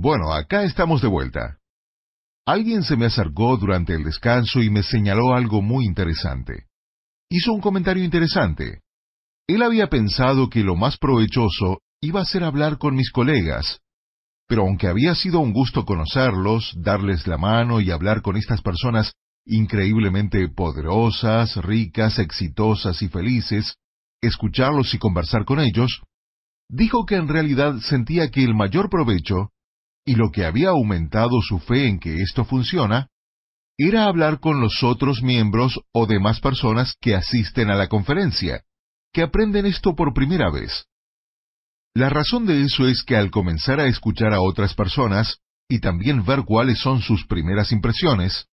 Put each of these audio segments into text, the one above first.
Bueno, acá estamos de vuelta. Alguien se me acercó durante el descanso y me señaló algo muy interesante. Hizo un comentario interesante. Él había pensado que lo más provechoso iba a ser hablar con mis colegas, pero aunque había sido un gusto conocerlos, darles la mano y hablar con estas personas increíblemente poderosas, ricas, exitosas y felices, escucharlos y conversar con ellos, dijo que en realidad sentía que el mayor provecho, y lo que había aumentado su fe en que esto funciona, era hablar con los otros miembros o demás personas que asisten a la conferencia, que aprenden esto por primera vez. La razón de eso es que al comenzar a escuchar a otras personas, y también ver cuáles son sus primeras impresiones,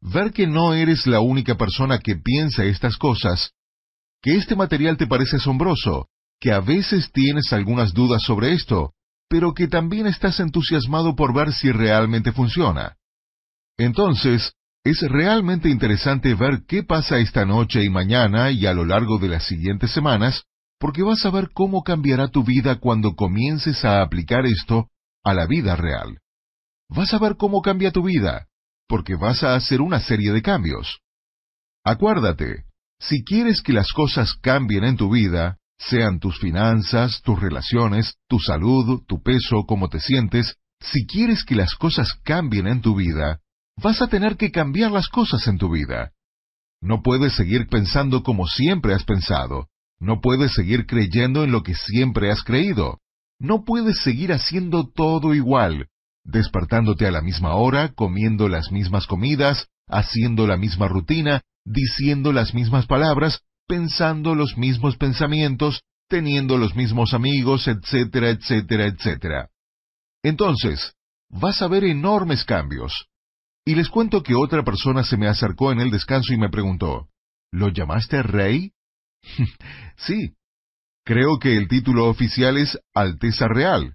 ver que no eres la única persona que piensa estas cosas, que este material te parece asombroso, que a veces tienes algunas dudas sobre esto, pero que también estás entusiasmado por ver si realmente funciona. Entonces, es realmente interesante ver qué pasa esta noche y mañana y a lo largo de las siguientes semanas, porque vas a ver cómo cambiará tu vida cuando comiences a aplicar esto a la vida real. Vas a ver cómo cambia tu vida, porque vas a hacer una serie de cambios. Acuérdate, si quieres que las cosas cambien en tu vida, sean tus finanzas, tus relaciones, tu salud, tu peso, cómo te sientes, si quieres que las cosas cambien en tu vida, vas a tener que cambiar las cosas en tu vida. No puedes seguir pensando como siempre has pensado. No puedes seguir creyendo en lo que siempre has creído. No puedes seguir haciendo todo igual, despertándote a la misma hora, comiendo las mismas comidas, haciendo la misma rutina, diciendo las mismas palabras, pensando los mismos pensamientos, teniendo los mismos amigos, etcétera, etcétera, etcétera. Entonces, vas a ver enormes cambios. Y les cuento que otra persona se me acercó en el descanso y me preguntó, ¿Lo llamaste rey? sí. Creo que el título oficial es Alteza Real,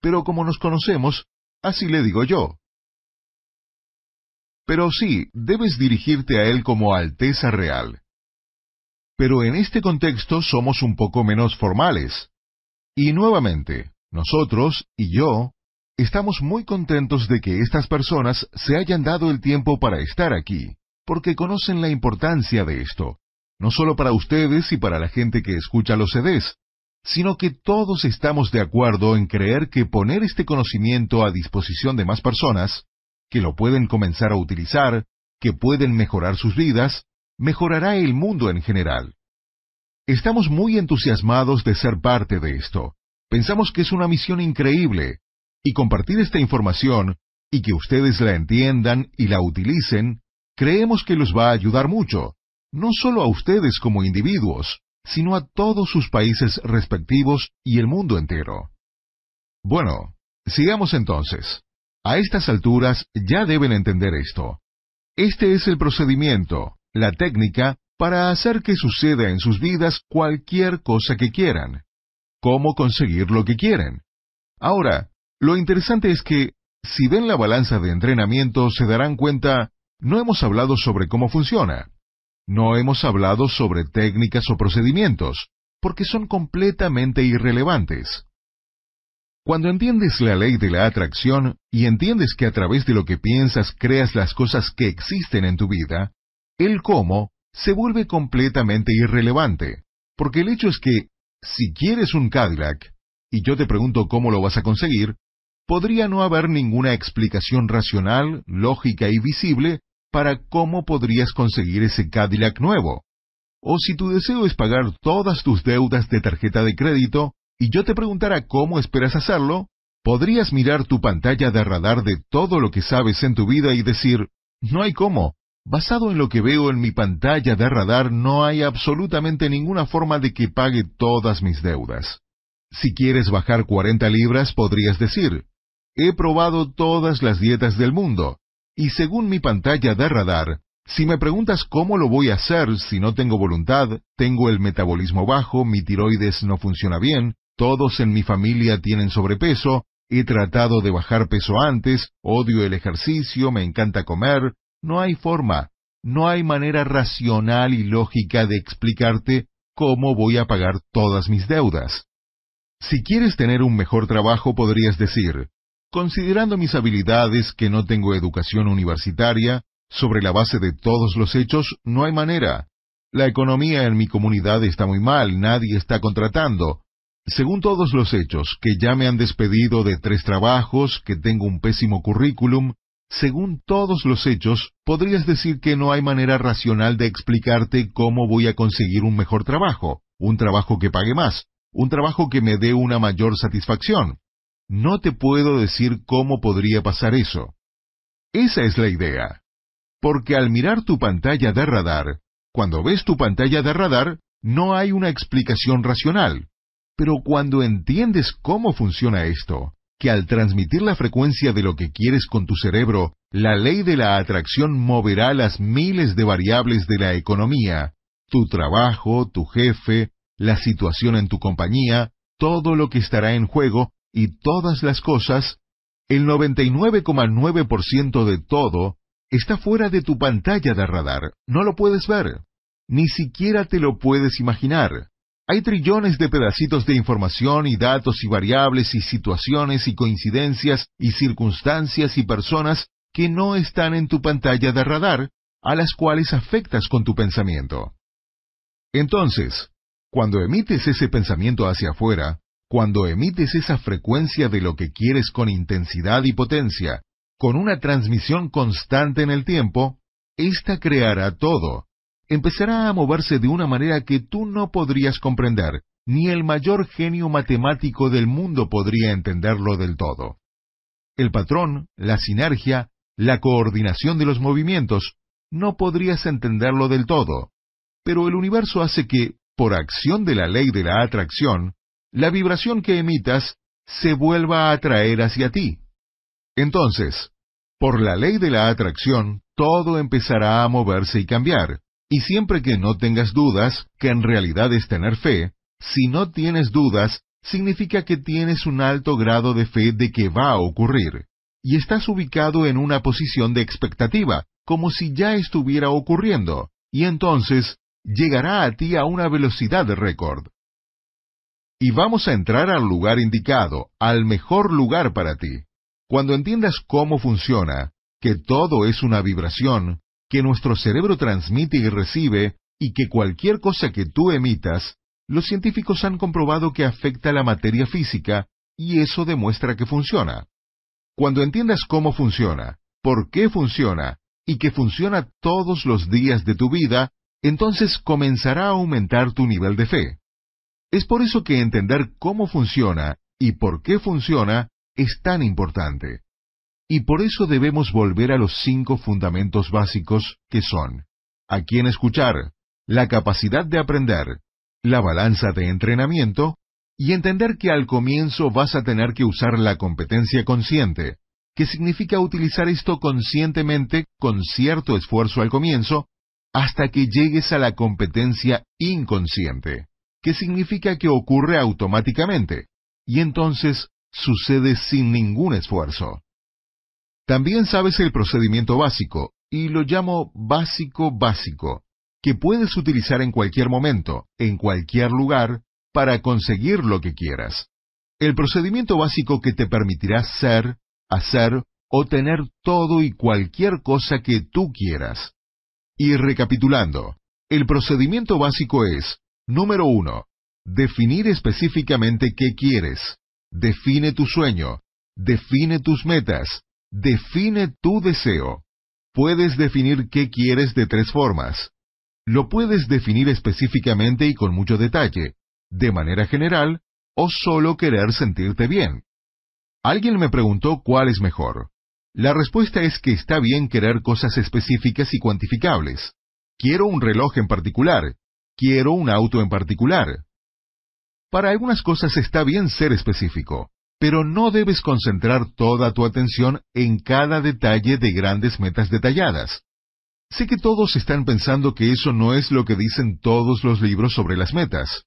pero como nos conocemos, así le digo yo. Pero sí, debes dirigirte a él como Alteza Real pero en este contexto somos un poco menos formales. Y nuevamente, nosotros y yo estamos muy contentos de que estas personas se hayan dado el tiempo para estar aquí, porque conocen la importancia de esto, no solo para ustedes y para la gente que escucha los CDs, sino que todos estamos de acuerdo en creer que poner este conocimiento a disposición de más personas, que lo pueden comenzar a utilizar, que pueden mejorar sus vidas, mejorará el mundo en general. Estamos muy entusiasmados de ser parte de esto. Pensamos que es una misión increíble, y compartir esta información, y que ustedes la entiendan y la utilicen, creemos que los va a ayudar mucho, no solo a ustedes como individuos, sino a todos sus países respectivos y el mundo entero. Bueno, sigamos entonces. A estas alturas ya deben entender esto. Este es el procedimiento, la técnica para hacer que suceda en sus vidas cualquier cosa que quieran. Cómo conseguir lo que quieren. Ahora, lo interesante es que, si ven la balanza de entrenamiento, se darán cuenta, no hemos hablado sobre cómo funciona. No hemos hablado sobre técnicas o procedimientos, porque son completamente irrelevantes. Cuando entiendes la ley de la atracción y entiendes que a través de lo que piensas creas las cosas que existen en tu vida, el cómo se vuelve completamente irrelevante, porque el hecho es que, si quieres un Cadillac, y yo te pregunto cómo lo vas a conseguir, podría no haber ninguna explicación racional, lógica y visible para cómo podrías conseguir ese Cadillac nuevo. O si tu deseo es pagar todas tus deudas de tarjeta de crédito, y yo te preguntara cómo esperas hacerlo, podrías mirar tu pantalla de radar de todo lo que sabes en tu vida y decir, no hay cómo, Basado en lo que veo en mi pantalla de radar, no hay absolutamente ninguna forma de que pague todas mis deudas. Si quieres bajar 40 libras, podrías decir, he probado todas las dietas del mundo, y según mi pantalla de radar, si me preguntas cómo lo voy a hacer si no tengo voluntad, tengo el metabolismo bajo, mi tiroides no funciona bien, todos en mi familia tienen sobrepeso, he tratado de bajar peso antes, odio el ejercicio, me encanta comer, no hay forma, no hay manera racional y lógica de explicarte cómo voy a pagar todas mis deudas. Si quieres tener un mejor trabajo podrías decir, considerando mis habilidades que no tengo educación universitaria, sobre la base de todos los hechos, no hay manera. La economía en mi comunidad está muy mal, nadie está contratando. Según todos los hechos, que ya me han despedido de tres trabajos, que tengo un pésimo currículum, según todos los hechos, podrías decir que no hay manera racional de explicarte cómo voy a conseguir un mejor trabajo, un trabajo que pague más, un trabajo que me dé una mayor satisfacción. No te puedo decir cómo podría pasar eso. Esa es la idea. Porque al mirar tu pantalla de radar, cuando ves tu pantalla de radar, no hay una explicación racional. Pero cuando entiendes cómo funciona esto, que al transmitir la frecuencia de lo que quieres con tu cerebro, la ley de la atracción moverá las miles de variables de la economía, tu trabajo, tu jefe, la situación en tu compañía, todo lo que estará en juego y todas las cosas, el 99,9% de todo está fuera de tu pantalla de radar, no lo puedes ver, ni siquiera te lo puedes imaginar. Hay trillones de pedacitos de información y datos y variables y situaciones y coincidencias y circunstancias y personas que no están en tu pantalla de radar, a las cuales afectas con tu pensamiento. Entonces, cuando emites ese pensamiento hacia afuera, cuando emites esa frecuencia de lo que quieres con intensidad y potencia, con una transmisión constante en el tiempo, ésta creará todo, empezará a moverse de una manera que tú no podrías comprender, ni el mayor genio matemático del mundo podría entenderlo del todo. El patrón, la sinergia, la coordinación de los movimientos, no podrías entenderlo del todo, pero el universo hace que, por acción de la ley de la atracción, la vibración que emitas se vuelva a atraer hacia ti. Entonces, por la ley de la atracción, todo empezará a moverse y cambiar. Y siempre que no tengas dudas, que en realidad es tener fe, si no tienes dudas, significa que tienes un alto grado de fe de que va a ocurrir, y estás ubicado en una posición de expectativa, como si ya estuviera ocurriendo, y entonces llegará a ti a una velocidad de récord. Y vamos a entrar al lugar indicado, al mejor lugar para ti. Cuando entiendas cómo funciona, que todo es una vibración, que nuestro cerebro transmite y recibe, y que cualquier cosa que tú emitas, los científicos han comprobado que afecta la materia física, y eso demuestra que funciona. Cuando entiendas cómo funciona, por qué funciona, y que funciona todos los días de tu vida, entonces comenzará a aumentar tu nivel de fe. Es por eso que entender cómo funciona y por qué funciona es tan importante. Y por eso debemos volver a los cinco fundamentos básicos que son, a quién escuchar, la capacidad de aprender, la balanza de entrenamiento, y entender que al comienzo vas a tener que usar la competencia consciente, que significa utilizar esto conscientemente con cierto esfuerzo al comienzo, hasta que llegues a la competencia inconsciente, que significa que ocurre automáticamente, y entonces sucede sin ningún esfuerzo. También sabes el procedimiento básico, y lo llamo básico básico, que puedes utilizar en cualquier momento, en cualquier lugar, para conseguir lo que quieras. El procedimiento básico que te permitirá ser, hacer o tener todo y cualquier cosa que tú quieras. Y recapitulando, el procedimiento básico es, número uno, definir específicamente qué quieres. Define tu sueño, define tus metas, Define tu deseo. Puedes definir qué quieres de tres formas. Lo puedes definir específicamente y con mucho detalle, de manera general, o solo querer sentirte bien. Alguien me preguntó cuál es mejor. La respuesta es que está bien querer cosas específicas y cuantificables. Quiero un reloj en particular. Quiero un auto en particular. Para algunas cosas está bien ser específico. Pero no debes concentrar toda tu atención en cada detalle de grandes metas detalladas. Sé que todos están pensando que eso no es lo que dicen todos los libros sobre las metas.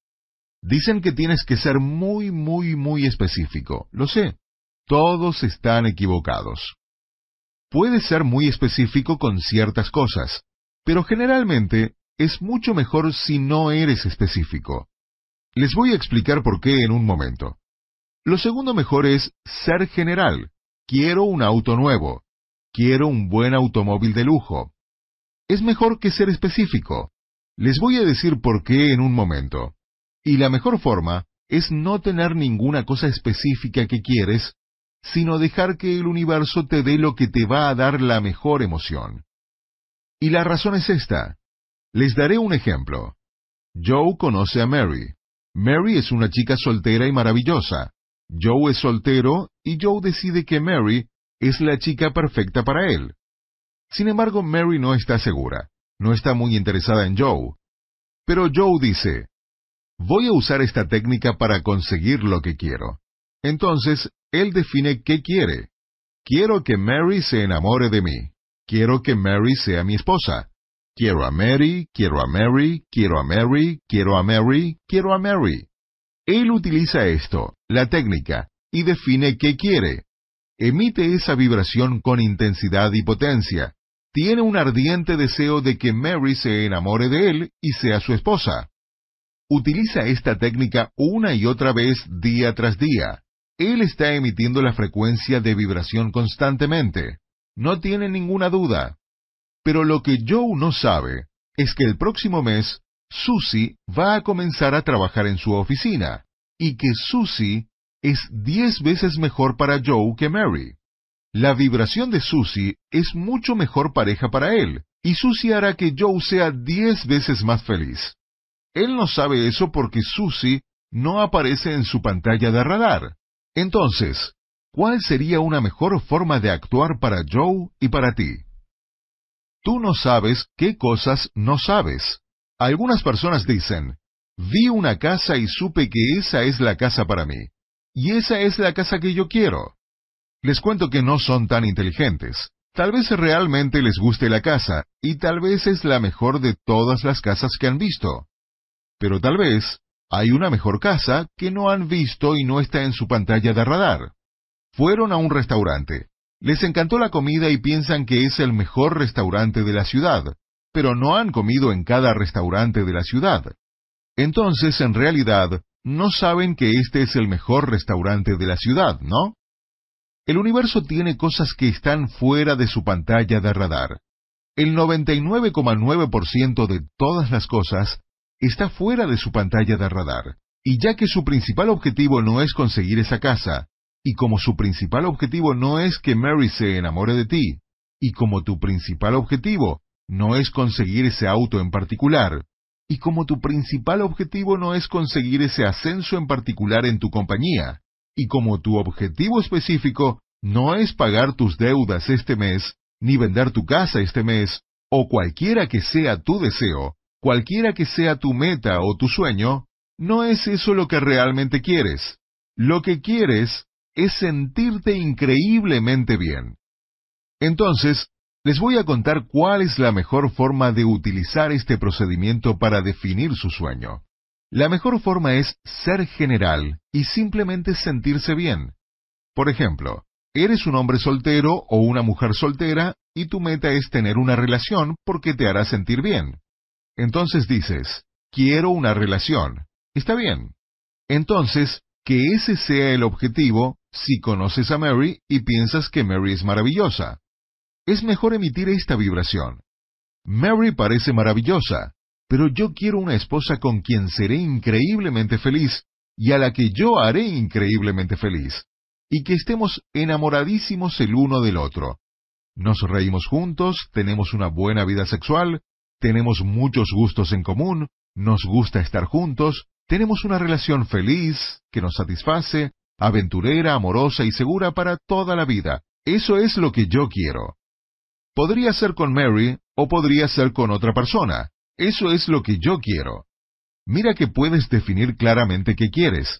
Dicen que tienes que ser muy, muy, muy específico. Lo sé. Todos están equivocados. Puedes ser muy específico con ciertas cosas, pero generalmente es mucho mejor si no eres específico. Les voy a explicar por qué en un momento. Lo segundo mejor es ser general, quiero un auto nuevo, quiero un buen automóvil de lujo. Es mejor que ser específico. Les voy a decir por qué en un momento. Y la mejor forma es no tener ninguna cosa específica que quieres, sino dejar que el universo te dé lo que te va a dar la mejor emoción. Y la razón es esta. Les daré un ejemplo. Joe conoce a Mary. Mary es una chica soltera y maravillosa. Joe es soltero y Joe decide que Mary es la chica perfecta para él. Sin embargo, Mary no está segura, no está muy interesada en Joe. Pero Joe dice, voy a usar esta técnica para conseguir lo que quiero. Entonces, él define qué quiere. Quiero que Mary se enamore de mí. Quiero que Mary sea mi esposa. Quiero a Mary, quiero a Mary, quiero a Mary, quiero a Mary, quiero a Mary. Él utiliza esto, la técnica, y define qué quiere. Emite esa vibración con intensidad y potencia. Tiene un ardiente deseo de que Mary se enamore de él y sea su esposa. Utiliza esta técnica una y otra vez día tras día. Él está emitiendo la frecuencia de vibración constantemente. No tiene ninguna duda. Pero lo que Joe no sabe es que el próximo mes Susie va a comenzar a trabajar en su oficina y que Susie es diez veces mejor para Joe que Mary. La vibración de Susie es mucho mejor pareja para él, y Susie hará que Joe sea diez veces más feliz. Él no sabe eso porque Susie no aparece en su pantalla de radar. Entonces, ¿cuál sería una mejor forma de actuar para Joe y para ti? Tú no sabes qué cosas no sabes. Algunas personas dicen, vi una casa y supe que esa es la casa para mí. Y esa es la casa que yo quiero. Les cuento que no son tan inteligentes. Tal vez realmente les guste la casa, y tal vez es la mejor de todas las casas que han visto. Pero tal vez hay una mejor casa que no han visto y no está en su pantalla de radar. Fueron a un restaurante. Les encantó la comida y piensan que es el mejor restaurante de la ciudad, pero no han comido en cada restaurante de la ciudad. Entonces, en realidad, no saben que este es el mejor restaurante de la ciudad, ¿no? El universo tiene cosas que están fuera de su pantalla de radar. El 99,9% de todas las cosas está fuera de su pantalla de radar. Y ya que su principal objetivo no es conseguir esa casa, y como su principal objetivo no es que Mary se enamore de ti, y como tu principal objetivo no es conseguir ese auto en particular, y como tu principal objetivo no es conseguir ese ascenso en particular en tu compañía, y como tu objetivo específico no es pagar tus deudas este mes, ni vender tu casa este mes, o cualquiera que sea tu deseo, cualquiera que sea tu meta o tu sueño, no es eso lo que realmente quieres. Lo que quieres es sentirte increíblemente bien. Entonces, les voy a contar cuál es la mejor forma de utilizar este procedimiento para definir su sueño. La mejor forma es ser general y simplemente sentirse bien. Por ejemplo, eres un hombre soltero o una mujer soltera y tu meta es tener una relación porque te hará sentir bien. Entonces dices, quiero una relación. Está bien. Entonces, que ese sea el objetivo si conoces a Mary y piensas que Mary es maravillosa es mejor emitir esta vibración. Mary parece maravillosa, pero yo quiero una esposa con quien seré increíblemente feliz y a la que yo haré increíblemente feliz, y que estemos enamoradísimos el uno del otro. Nos reímos juntos, tenemos una buena vida sexual, tenemos muchos gustos en común, nos gusta estar juntos, tenemos una relación feliz, que nos satisface, aventurera, amorosa y segura para toda la vida. Eso es lo que yo quiero. Podría ser con Mary o podría ser con otra persona. Eso es lo que yo quiero. Mira que puedes definir claramente qué quieres.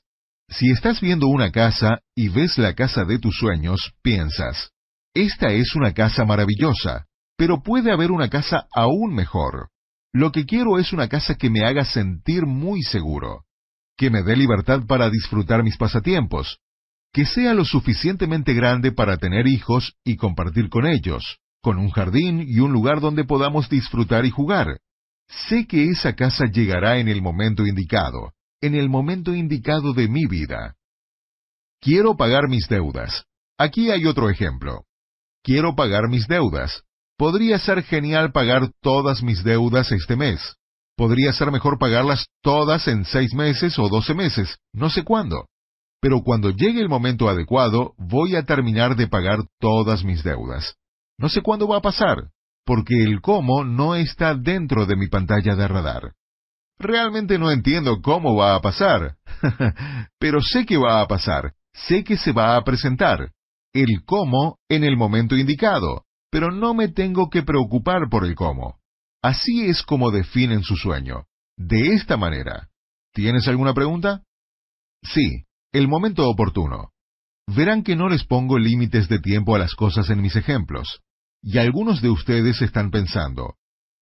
Si estás viendo una casa y ves la casa de tus sueños, piensas, esta es una casa maravillosa, pero puede haber una casa aún mejor. Lo que quiero es una casa que me haga sentir muy seguro, que me dé libertad para disfrutar mis pasatiempos, que sea lo suficientemente grande para tener hijos y compartir con ellos, con un jardín y un lugar donde podamos disfrutar y jugar. Sé que esa casa llegará en el momento indicado, en el momento indicado de mi vida. Quiero pagar mis deudas. Aquí hay otro ejemplo. Quiero pagar mis deudas. Podría ser genial pagar todas mis deudas este mes. Podría ser mejor pagarlas todas en seis meses o doce meses, no sé cuándo. Pero cuando llegue el momento adecuado, voy a terminar de pagar todas mis deudas. No sé cuándo va a pasar, porque el cómo no está dentro de mi pantalla de radar. Realmente no entiendo cómo va a pasar, pero sé que va a pasar, sé que se va a presentar, el cómo en el momento indicado, pero no me tengo que preocupar por el cómo. Así es como definen su sueño, de esta manera. ¿Tienes alguna pregunta? Sí, el momento oportuno. Verán que no les pongo límites de tiempo a las cosas en mis ejemplos. Y algunos de ustedes están pensando,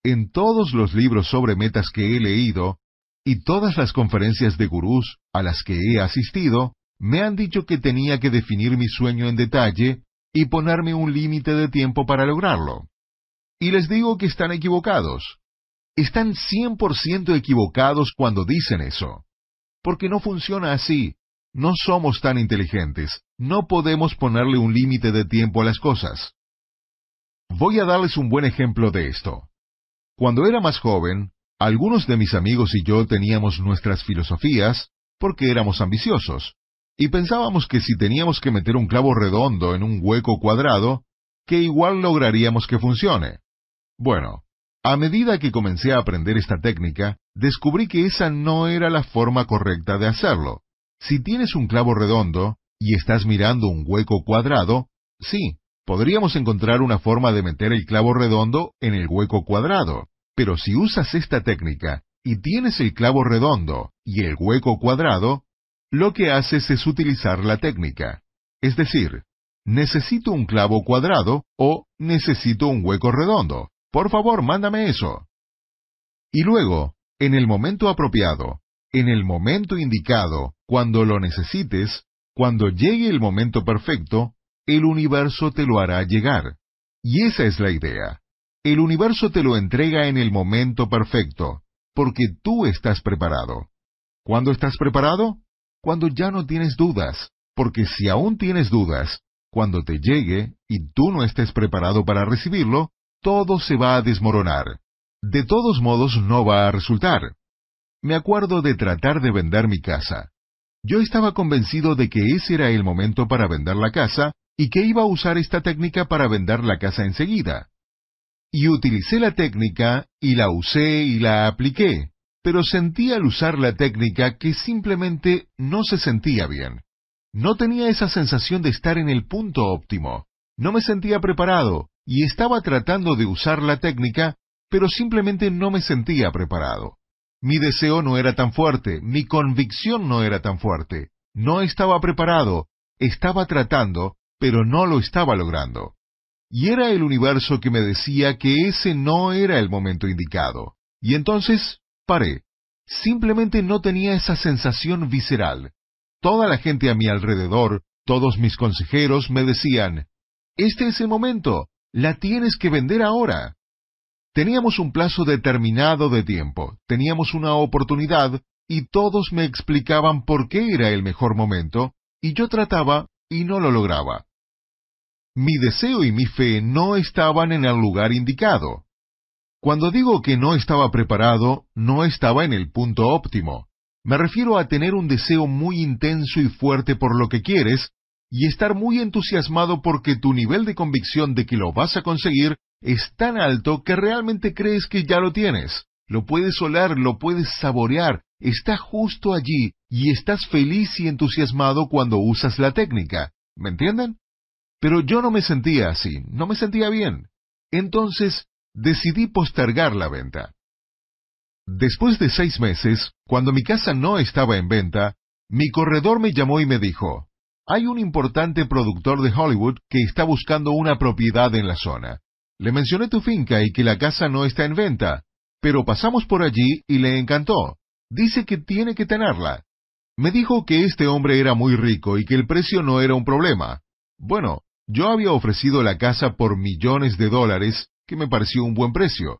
en todos los libros sobre metas que he leído, y todas las conferencias de gurús a las que he asistido, me han dicho que tenía que definir mi sueño en detalle y ponerme un límite de tiempo para lograrlo. Y les digo que están equivocados. Están 100% equivocados cuando dicen eso. Porque no funciona así. No somos tan inteligentes. No podemos ponerle un límite de tiempo a las cosas. Voy a darles un buen ejemplo de esto. Cuando era más joven, algunos de mis amigos y yo teníamos nuestras filosofías porque éramos ambiciosos, y pensábamos que si teníamos que meter un clavo redondo en un hueco cuadrado, que igual lograríamos que funcione. Bueno, a medida que comencé a aprender esta técnica, descubrí que esa no era la forma correcta de hacerlo. Si tienes un clavo redondo y estás mirando un hueco cuadrado, sí, podríamos encontrar una forma de meter el clavo redondo en el hueco cuadrado. Pero si usas esta técnica y tienes el clavo redondo y el hueco cuadrado, lo que haces es utilizar la técnica. Es decir, necesito un clavo cuadrado o necesito un hueco redondo. Por favor, mándame eso. Y luego, en el momento apropiado, en el momento indicado, cuando lo necesites, cuando llegue el momento perfecto, el universo te lo hará llegar. Y esa es la idea. El universo te lo entrega en el momento perfecto, porque tú estás preparado. ¿Cuándo estás preparado? Cuando ya no tienes dudas, porque si aún tienes dudas, cuando te llegue y tú no estés preparado para recibirlo, todo se va a desmoronar. De todos modos no va a resultar. Me acuerdo de tratar de vender mi casa. Yo estaba convencido de que ese era el momento para vender la casa y que iba a usar esta técnica para vender la casa enseguida. Y utilicé la técnica y la usé y la apliqué, pero sentí al usar la técnica que simplemente no se sentía bien. No tenía esa sensación de estar en el punto óptimo. No me sentía preparado y estaba tratando de usar la técnica, pero simplemente no me sentía preparado. Mi deseo no era tan fuerte, mi convicción no era tan fuerte. No estaba preparado, estaba tratando, pero no lo estaba logrando. Y era el universo que me decía que ese no era el momento indicado. Y entonces paré. Simplemente no tenía esa sensación visceral. Toda la gente a mi alrededor, todos mis consejeros me decían, Este es el momento, la tienes que vender ahora. Teníamos un plazo determinado de tiempo, teníamos una oportunidad, y todos me explicaban por qué era el mejor momento, y yo trataba y no lo lograba. Mi deseo y mi fe no estaban en el lugar indicado. Cuando digo que no estaba preparado, no estaba en el punto óptimo. Me refiero a tener un deseo muy intenso y fuerte por lo que quieres, y estar muy entusiasmado porque tu nivel de convicción de que lo vas a conseguir es tan alto que realmente crees que ya lo tienes. Lo puedes oler, lo puedes saborear, está justo allí, y estás feliz y entusiasmado cuando usas la técnica. ¿Me entienden? Pero yo no me sentía así, no me sentía bien. Entonces decidí postergar la venta. Después de seis meses, cuando mi casa no estaba en venta, mi corredor me llamó y me dijo, hay un importante productor de Hollywood que está buscando una propiedad en la zona. Le mencioné tu finca y que la casa no está en venta, pero pasamos por allí y le encantó. Dice que tiene que tenerla. Me dijo que este hombre era muy rico y que el precio no era un problema. Bueno, yo había ofrecido la casa por millones de dólares, que me pareció un buen precio,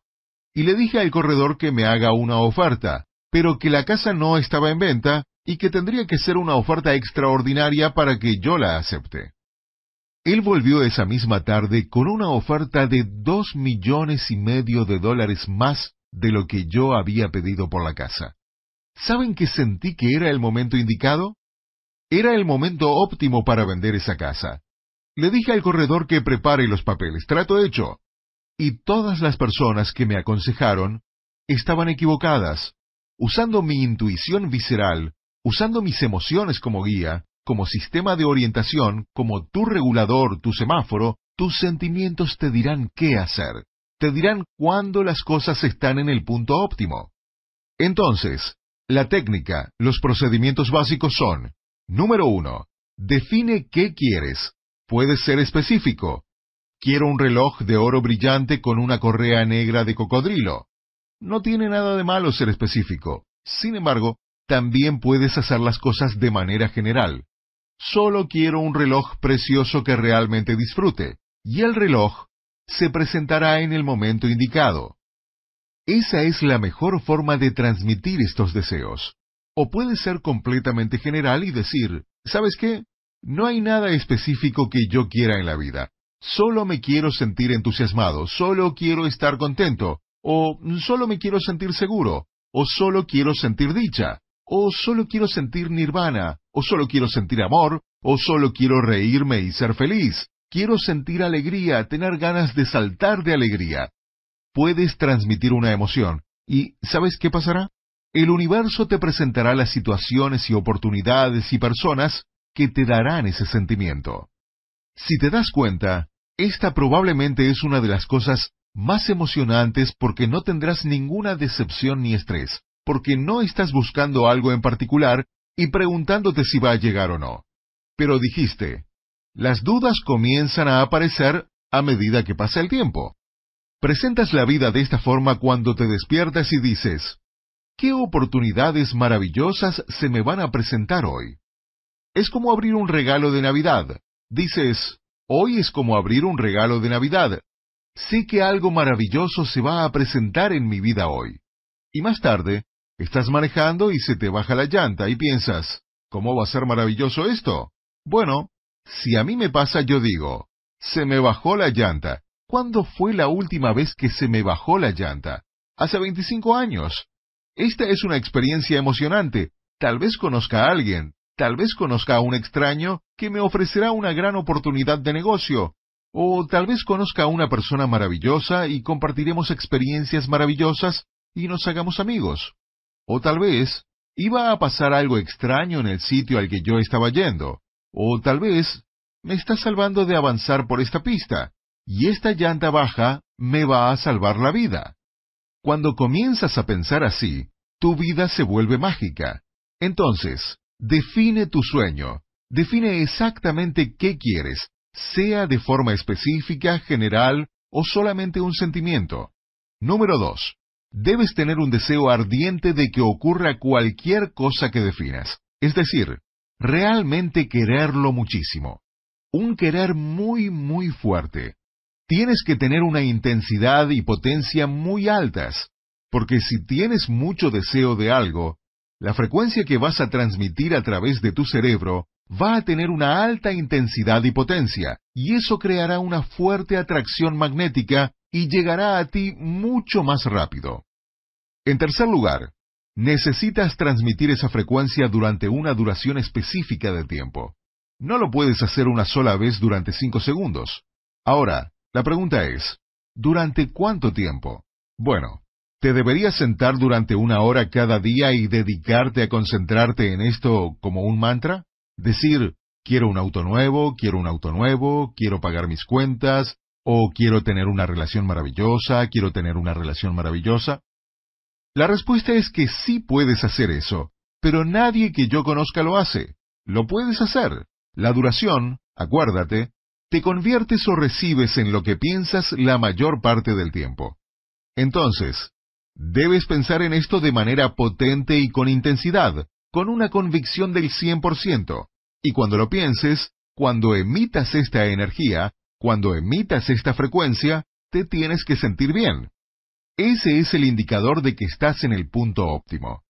y le dije al corredor que me haga una oferta, pero que la casa no estaba en venta y que tendría que ser una oferta extraordinaria para que yo la acepte. Él volvió esa misma tarde con una oferta de dos millones y medio de dólares más de lo que yo había pedido por la casa. ¿Saben que sentí que era el momento indicado? Era el momento óptimo para vender esa casa. Le dije al corredor que prepare los papeles. Trato hecho. Y todas las personas que me aconsejaron estaban equivocadas. Usando mi intuición visceral, usando mis emociones como guía, como sistema de orientación, como tu regulador, tu semáforo, tus sentimientos te dirán qué hacer. Te dirán cuándo las cosas están en el punto óptimo. Entonces, la técnica, los procedimientos básicos son, número uno, define qué quieres. Puedes ser específico. Quiero un reloj de oro brillante con una correa negra de cocodrilo. No tiene nada de malo ser específico. Sin embargo, también puedes hacer las cosas de manera general. Solo quiero un reloj precioso que realmente disfrute, y el reloj se presentará en el momento indicado. Esa es la mejor forma de transmitir estos deseos. O puede ser completamente general y decir, ¿sabes qué? No hay nada específico que yo quiera en la vida. Solo me quiero sentir entusiasmado, solo quiero estar contento, o solo me quiero sentir seguro, o solo quiero sentir dicha, o solo quiero sentir nirvana, o solo quiero sentir amor, o solo quiero reírme y ser feliz. Quiero sentir alegría, tener ganas de saltar de alegría puedes transmitir una emoción. ¿Y sabes qué pasará? El universo te presentará las situaciones y oportunidades y personas que te darán ese sentimiento. Si te das cuenta, esta probablemente es una de las cosas más emocionantes porque no tendrás ninguna decepción ni estrés, porque no estás buscando algo en particular y preguntándote si va a llegar o no. Pero dijiste, las dudas comienzan a aparecer a medida que pasa el tiempo. Presentas la vida de esta forma cuando te despiertas y dices, ¿qué oportunidades maravillosas se me van a presentar hoy? Es como abrir un regalo de Navidad. Dices, hoy es como abrir un regalo de Navidad. Sé que algo maravilloso se va a presentar en mi vida hoy. Y más tarde, estás manejando y se te baja la llanta y piensas, ¿cómo va a ser maravilloso esto? Bueno, si a mí me pasa yo digo, se me bajó la llanta. ¿Cuándo fue la última vez que se me bajó la llanta? Hace 25 años. Esta es una experiencia emocionante. Tal vez conozca a alguien, tal vez conozca a un extraño que me ofrecerá una gran oportunidad de negocio, o tal vez conozca a una persona maravillosa y compartiremos experiencias maravillosas y nos hagamos amigos. O tal vez iba a pasar algo extraño en el sitio al que yo estaba yendo. O tal vez me está salvando de avanzar por esta pista y esta llanta baja me va a salvar la vida. Cuando comienzas a pensar así, tu vida se vuelve mágica. Entonces, define tu sueño, define exactamente qué quieres, sea de forma específica, general o solamente un sentimiento. Número 2. Debes tener un deseo ardiente de que ocurra cualquier cosa que definas, es decir, realmente quererlo muchísimo. Un querer muy, muy fuerte tienes que tener una intensidad y potencia muy altas, porque si tienes mucho deseo de algo, la frecuencia que vas a transmitir a través de tu cerebro va a tener una alta intensidad y potencia, y eso creará una fuerte atracción magnética y llegará a ti mucho más rápido. En tercer lugar, necesitas transmitir esa frecuencia durante una duración específica de tiempo. No lo puedes hacer una sola vez durante cinco segundos. Ahora, la pregunta es, ¿durante cuánto tiempo? Bueno, ¿te deberías sentar durante una hora cada día y dedicarte a concentrarte en esto como un mantra? Decir, quiero un auto nuevo, quiero un auto nuevo, quiero pagar mis cuentas, o quiero tener una relación maravillosa, quiero tener una relación maravillosa. La respuesta es que sí puedes hacer eso, pero nadie que yo conozca lo hace. Lo puedes hacer. La duración, acuérdate, te conviertes o recibes en lo que piensas la mayor parte del tiempo. Entonces, debes pensar en esto de manera potente y con intensidad, con una convicción del 100%. Y cuando lo pienses, cuando emitas esta energía, cuando emitas esta frecuencia, te tienes que sentir bien. Ese es el indicador de que estás en el punto óptimo.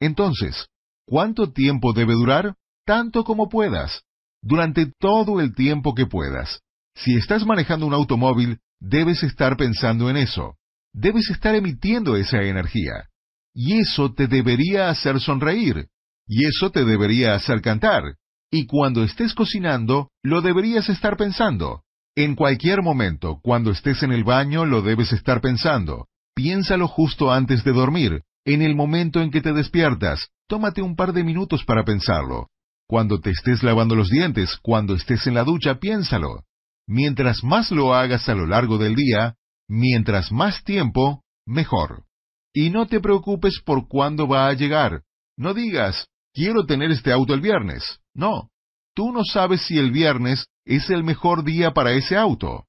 Entonces, ¿cuánto tiempo debe durar? Tanto como puedas. durante todo el tiempo que puedas. Si estás manejando un automóvil, debes estar pensando en eso. Debes estar emitiendo esa energía. Y eso te debería hacer sonreír. Y eso te debería hacer cantar. Y cuando estés cocinando, lo deberías estar pensando. En cualquier momento, cuando estés en el baño, lo debes estar pensando. Piénsalo justo antes de dormir, en el momento en que te despiertas. Tómate un par de minutos para pensarlo. Cuando te estés lavando los dientes, cuando estés en la ducha, piénsalo. Mientras más lo hagas a lo largo del día, mientras más tiempo, mejor. Y no te preocupes por cuándo va a llegar. No digas, quiero tener este auto el viernes. No, tú no sabes si el viernes es el mejor día para ese auto.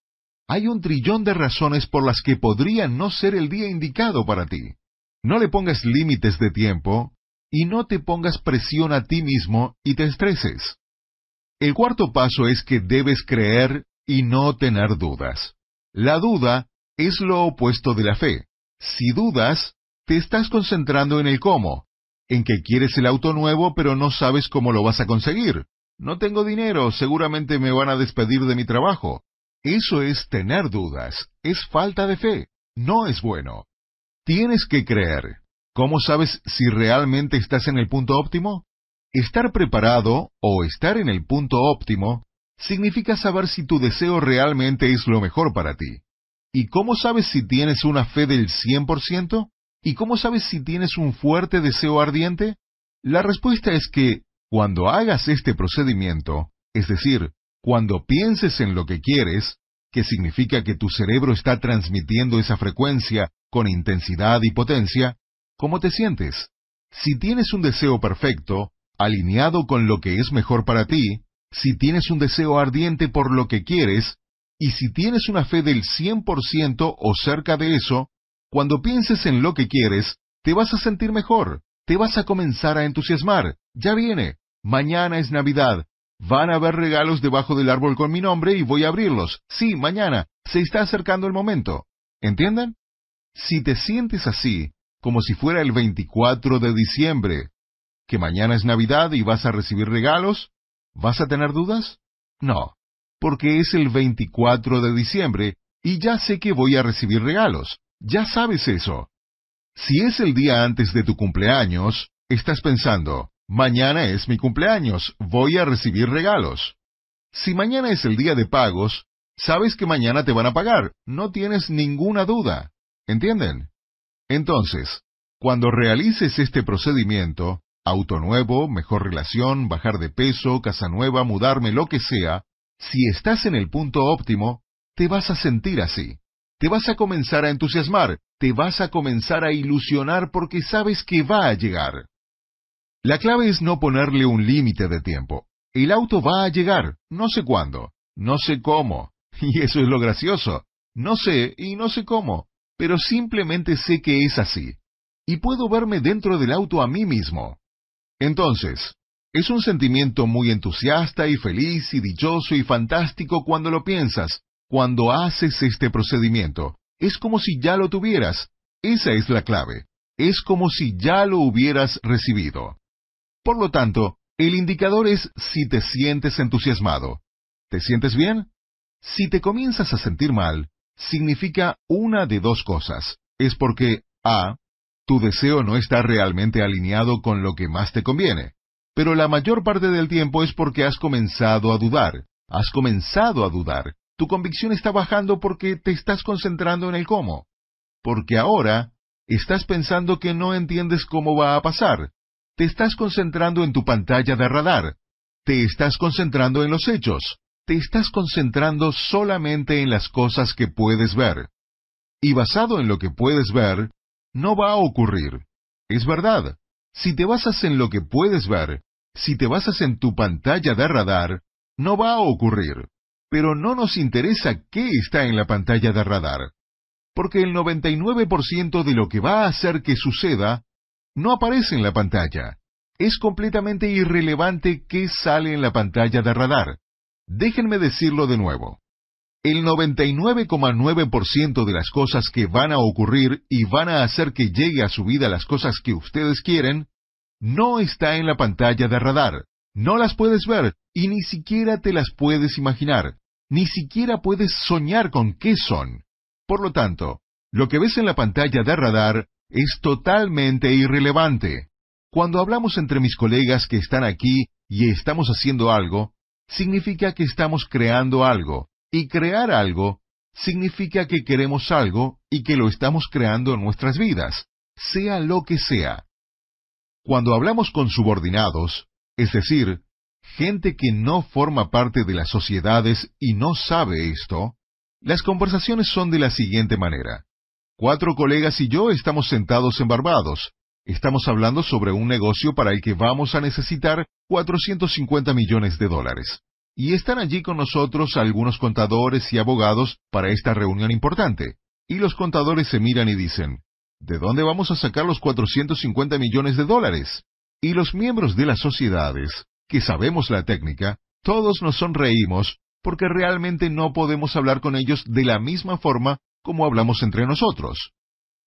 Hay un trillón de razones por las que podría no ser el día indicado para ti. No le pongas límites de tiempo y no te pongas presión a ti mismo y te estreses. El cuarto paso es que debes creer y no tener dudas. La duda es lo opuesto de la fe. Si dudas, te estás concentrando en el cómo, en que quieres el auto nuevo pero no sabes cómo lo vas a conseguir. No tengo dinero, seguramente me van a despedir de mi trabajo. Eso es tener dudas, es falta de fe, no es bueno. Tienes que creer. ¿Cómo sabes si realmente estás en el punto óptimo? Estar preparado o estar en el punto óptimo significa saber si tu deseo realmente es lo mejor para ti. ¿Y cómo sabes si tienes una fe del 100%? ¿Y cómo sabes si tienes un fuerte deseo ardiente? La respuesta es que cuando hagas este procedimiento, es decir, cuando pienses en lo que quieres, que significa que tu cerebro está transmitiendo esa frecuencia con intensidad y potencia, ¿cómo te sientes? Si tienes un deseo perfecto, alineado con lo que es mejor para ti, si tienes un deseo ardiente por lo que quieres, y si tienes una fe del 100% o cerca de eso, cuando pienses en lo que quieres, te vas a sentir mejor, te vas a comenzar a entusiasmar. Ya viene, mañana es Navidad, van a haber regalos debajo del árbol con mi nombre y voy a abrirlos. Sí, mañana, se está acercando el momento. ¿Entienden? Si te sientes así, como si fuera el 24 de diciembre, que mañana es Navidad y vas a recibir regalos, ¿vas a tener dudas? No porque es el 24 de diciembre y ya sé que voy a recibir regalos. Ya sabes eso. Si es el día antes de tu cumpleaños, estás pensando, mañana es mi cumpleaños, voy a recibir regalos. Si mañana es el día de pagos, sabes que mañana te van a pagar, no tienes ninguna duda. ¿Entienden? Entonces, cuando realices este procedimiento, auto nuevo, mejor relación, bajar de peso, casa nueva, mudarme, lo que sea, si estás en el punto óptimo, te vas a sentir así. Te vas a comenzar a entusiasmar, te vas a comenzar a ilusionar porque sabes que va a llegar. La clave es no ponerle un límite de tiempo. El auto va a llegar, no sé cuándo, no sé cómo. Y eso es lo gracioso. No sé y no sé cómo, pero simplemente sé que es así. Y puedo verme dentro del auto a mí mismo. Entonces, es un sentimiento muy entusiasta y feliz y dichoso y fantástico cuando lo piensas, cuando haces este procedimiento. Es como si ya lo tuvieras. Esa es la clave. Es como si ya lo hubieras recibido. Por lo tanto, el indicador es si te sientes entusiasmado. ¿Te sientes bien? Si te comienzas a sentir mal, significa una de dos cosas. Es porque, A, tu deseo no está realmente alineado con lo que más te conviene pero la mayor parte del tiempo es porque has comenzado a dudar. Has comenzado a dudar. Tu convicción está bajando porque te estás concentrando en el cómo. Porque ahora estás pensando que no entiendes cómo va a pasar. Te estás concentrando en tu pantalla de radar. Te estás concentrando en los hechos. Te estás concentrando solamente en las cosas que puedes ver. Y basado en lo que puedes ver, no va a ocurrir. Es verdad. Si te basas en lo que puedes ver, si te basas en tu pantalla de radar, no va a ocurrir. Pero no nos interesa qué está en la pantalla de radar, porque el 99% de lo que va a hacer que suceda no aparece en la pantalla. Es completamente irrelevante qué sale en la pantalla de radar. Déjenme decirlo de nuevo. El 99,9% de las cosas que van a ocurrir y van a hacer que llegue a su vida las cosas que ustedes quieren, no está en la pantalla de radar. No las puedes ver y ni siquiera te las puedes imaginar. Ni siquiera puedes soñar con qué son. Por lo tanto, lo que ves en la pantalla de radar es totalmente irrelevante. Cuando hablamos entre mis colegas que están aquí y estamos haciendo algo, significa que estamos creando algo, y crear algo significa que queremos algo y que lo estamos creando en nuestras vidas, sea lo que sea. Cuando hablamos con subordinados, es decir, gente que no forma parte de las sociedades y no sabe esto, las conversaciones son de la siguiente manera. Cuatro colegas y yo estamos sentados en Barbados. Estamos hablando sobre un negocio para el que vamos a necesitar 450 millones de dólares. Y están allí con nosotros algunos contadores y abogados para esta reunión importante. Y los contadores se miran y dicen, ¿de dónde vamos a sacar los 450 millones de dólares? Y los miembros de las sociedades, que sabemos la técnica, todos nos sonreímos porque realmente no podemos hablar con ellos de la misma forma como hablamos entre nosotros.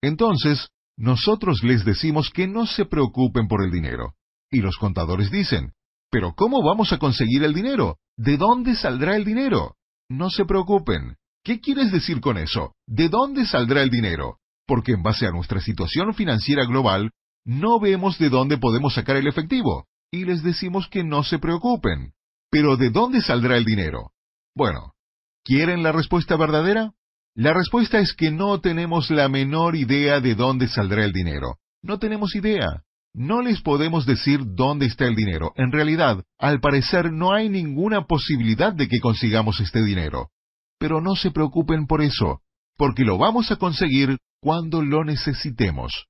Entonces, nosotros les decimos que no se preocupen por el dinero. Y los contadores dicen, ¿pero cómo vamos a conseguir el dinero? ¿De dónde saldrá el dinero? No se preocupen. ¿Qué quieres decir con eso? ¿De dónde saldrá el dinero? Porque en base a nuestra situación financiera global, no vemos de dónde podemos sacar el efectivo. Y les decimos que no se preocupen. Pero ¿de dónde saldrá el dinero? Bueno, ¿quieren la respuesta verdadera? La respuesta es que no tenemos la menor idea de dónde saldrá el dinero. No tenemos idea. No les podemos decir dónde está el dinero. En realidad, al parecer no hay ninguna posibilidad de que consigamos este dinero. Pero no se preocupen por eso, porque lo vamos a conseguir cuando lo necesitemos.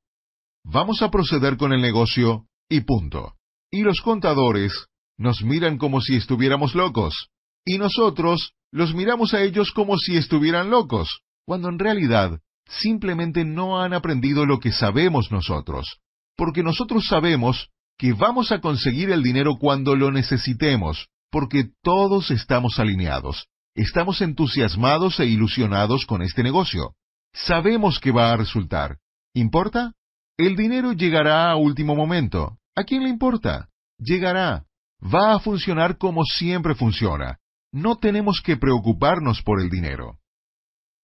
Vamos a proceder con el negocio y punto. Y los contadores nos miran como si estuviéramos locos. Y nosotros los miramos a ellos como si estuvieran locos, cuando en realidad simplemente no han aprendido lo que sabemos nosotros porque nosotros sabemos que vamos a conseguir el dinero cuando lo necesitemos, porque todos estamos alineados. Estamos entusiasmados e ilusionados con este negocio. Sabemos que va a resultar. ¿Importa? El dinero llegará a último momento. ¿A quién le importa? Llegará. Va a funcionar como siempre funciona. No tenemos que preocuparnos por el dinero.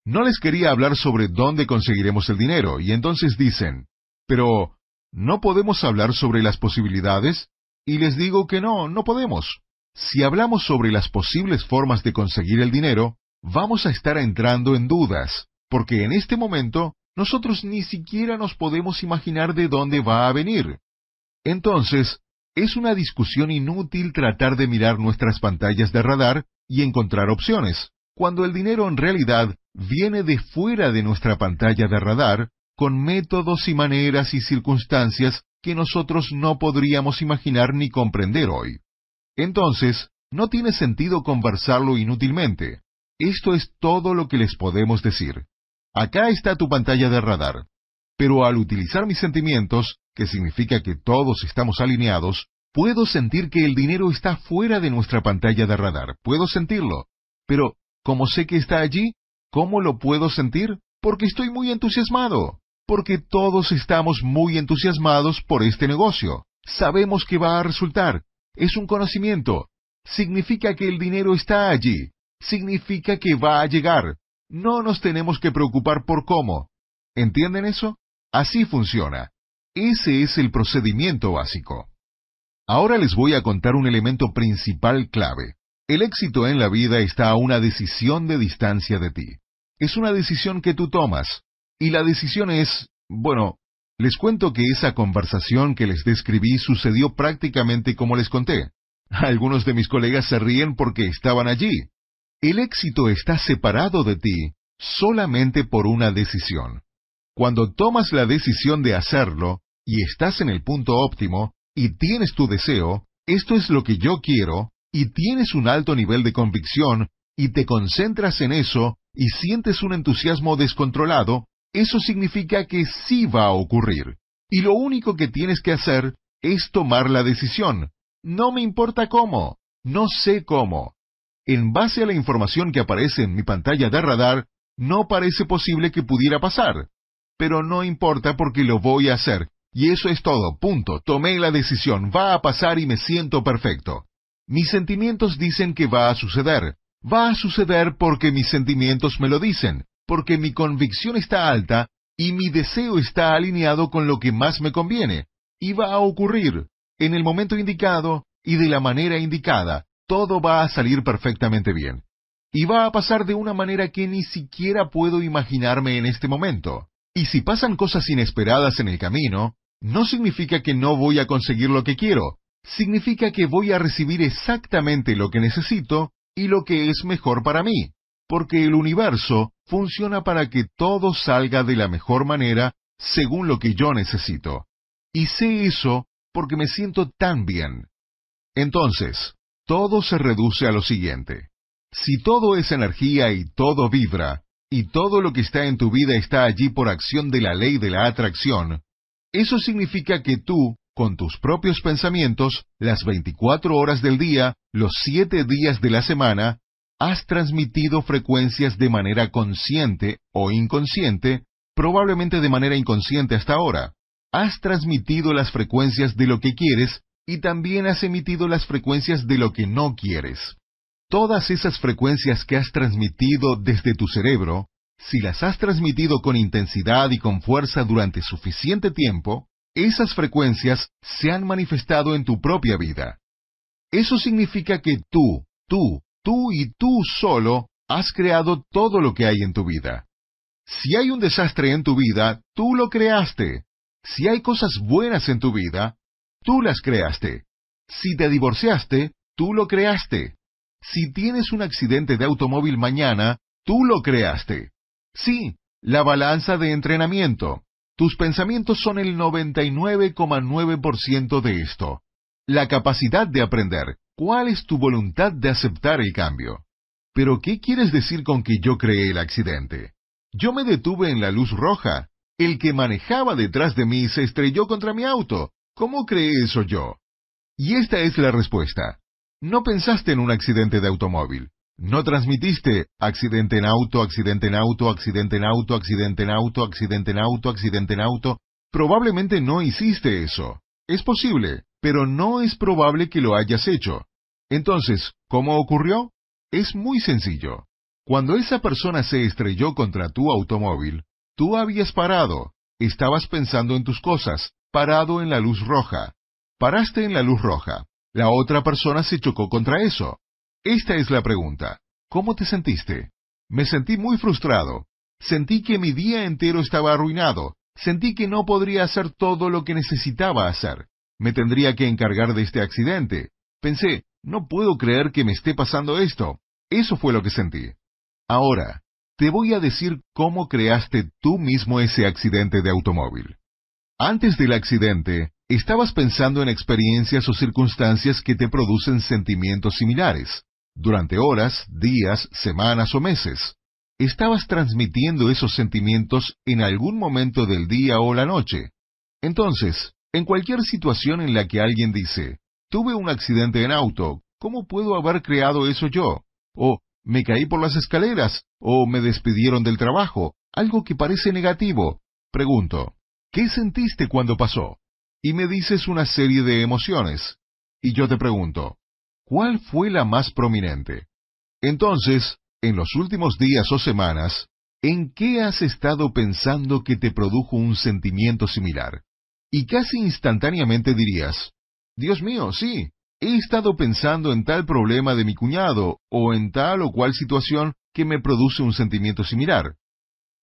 No les quería hablar sobre dónde conseguiremos el dinero, y entonces dicen, pero ¿No podemos hablar sobre las posibilidades? Y les digo que no, no podemos. Si hablamos sobre las posibles formas de conseguir el dinero, vamos a estar entrando en dudas, porque en este momento nosotros ni siquiera nos podemos imaginar de dónde va a venir. Entonces, es una discusión inútil tratar de mirar nuestras pantallas de radar y encontrar opciones, cuando el dinero en realidad viene de fuera de nuestra pantalla de radar con métodos y maneras y circunstancias que nosotros no podríamos imaginar ni comprender hoy. Entonces, no tiene sentido conversarlo inútilmente. Esto es todo lo que les podemos decir. Acá está tu pantalla de radar. Pero al utilizar mis sentimientos, que significa que todos estamos alineados, puedo sentir que el dinero está fuera de nuestra pantalla de radar. Puedo sentirlo. Pero, ¿cómo sé que está allí? ¿Cómo lo puedo sentir? Porque estoy muy entusiasmado porque todos estamos muy entusiasmados por este negocio. Sabemos que va a resultar. Es un conocimiento. Significa que el dinero está allí. Significa que va a llegar. No nos tenemos que preocupar por cómo. ¿Entienden eso? Así funciona. Ese es el procedimiento básico. Ahora les voy a contar un elemento principal clave. El éxito en la vida está a una decisión de distancia de ti. Es una decisión que tú tomas. Y la decisión es, bueno, les cuento que esa conversación que les describí sucedió prácticamente como les conté. Algunos de mis colegas se ríen porque estaban allí. El éxito está separado de ti solamente por una decisión. Cuando tomas la decisión de hacerlo, y estás en el punto óptimo, y tienes tu deseo, esto es lo que yo quiero, y tienes un alto nivel de convicción, y te concentras en eso, y sientes un entusiasmo descontrolado, eso significa que sí va a ocurrir. Y lo único que tienes que hacer es tomar la decisión. No me importa cómo. No sé cómo. En base a la información que aparece en mi pantalla de radar, no parece posible que pudiera pasar. Pero no importa porque lo voy a hacer. Y eso es todo, punto. Tomé la decisión, va a pasar y me siento perfecto. Mis sentimientos dicen que va a suceder. Va a suceder porque mis sentimientos me lo dicen, porque mi convicción está alta y mi deseo está alineado con lo que más me conviene. Y va a ocurrir, en el momento indicado y de la manera indicada, todo va a salir perfectamente bien. Y va a pasar de una manera que ni siquiera puedo imaginarme en este momento. Y si pasan cosas inesperadas en el camino, no significa que no voy a conseguir lo que quiero, significa que voy a recibir exactamente lo que necesito y lo que es mejor para mí, porque el universo funciona para que todo salga de la mejor manera según lo que yo necesito. Y sé eso porque me siento tan bien. Entonces, todo se reduce a lo siguiente. Si todo es energía y todo vibra, y todo lo que está en tu vida está allí por acción de la ley de la atracción, eso significa que tú, con tus propios pensamientos, las 24 horas del día, los 7 días de la semana, has transmitido frecuencias de manera consciente o inconsciente, probablemente de manera inconsciente hasta ahora. Has transmitido las frecuencias de lo que quieres y también has emitido las frecuencias de lo que no quieres. Todas esas frecuencias que has transmitido desde tu cerebro, si las has transmitido con intensidad y con fuerza durante suficiente tiempo, esas frecuencias se han manifestado en tu propia vida. Eso significa que tú, tú, tú y tú solo has creado todo lo que hay en tu vida. Si hay un desastre en tu vida, tú lo creaste. Si hay cosas buenas en tu vida, tú las creaste. Si te divorciaste, tú lo creaste. Si tienes un accidente de automóvil mañana, tú lo creaste. Sí, la balanza de entrenamiento. Tus pensamientos son el 99,9% de esto. La capacidad de aprender. ¿Cuál es tu voluntad de aceptar el cambio? Pero ¿qué quieres decir con que yo creé el accidente? Yo me detuve en la luz roja. El que manejaba detrás de mí se estrelló contra mi auto. ¿Cómo creé eso yo? Y esta es la respuesta. No pensaste en un accidente de automóvil. No transmitiste accidente en auto, accidente en auto, accidente en auto, accidente en auto, accidente en auto, accidente en auto. Probablemente no hiciste eso. Es posible, pero no es probable que lo hayas hecho. Entonces, ¿cómo ocurrió? Es muy sencillo. Cuando esa persona se estrelló contra tu automóvil, tú habías parado, estabas pensando en tus cosas, parado en la luz roja. Paraste en la luz roja. La otra persona se chocó contra eso. Esta es la pregunta. ¿Cómo te sentiste? Me sentí muy frustrado. Sentí que mi día entero estaba arruinado. Sentí que no podría hacer todo lo que necesitaba hacer. Me tendría que encargar de este accidente. Pensé, no puedo creer que me esté pasando esto. Eso fue lo que sentí. Ahora, te voy a decir cómo creaste tú mismo ese accidente de automóvil. Antes del accidente, estabas pensando en experiencias o circunstancias que te producen sentimientos similares. Durante horas, días, semanas o meses. Estabas transmitiendo esos sentimientos en algún momento del día o la noche. Entonces, en cualquier situación en la que alguien dice, tuve un accidente en auto, ¿cómo puedo haber creado eso yo? O, me caí por las escaleras, o me despidieron del trabajo, algo que parece negativo. Pregunto, ¿qué sentiste cuando pasó? y me dices una serie de emociones. Y yo te pregunto, ¿cuál fue la más prominente? Entonces, en los últimos días o semanas, ¿en qué has estado pensando que te produjo un sentimiento similar? Y casi instantáneamente dirías, Dios mío, sí, he estado pensando en tal problema de mi cuñado, o en tal o cual situación que me produce un sentimiento similar.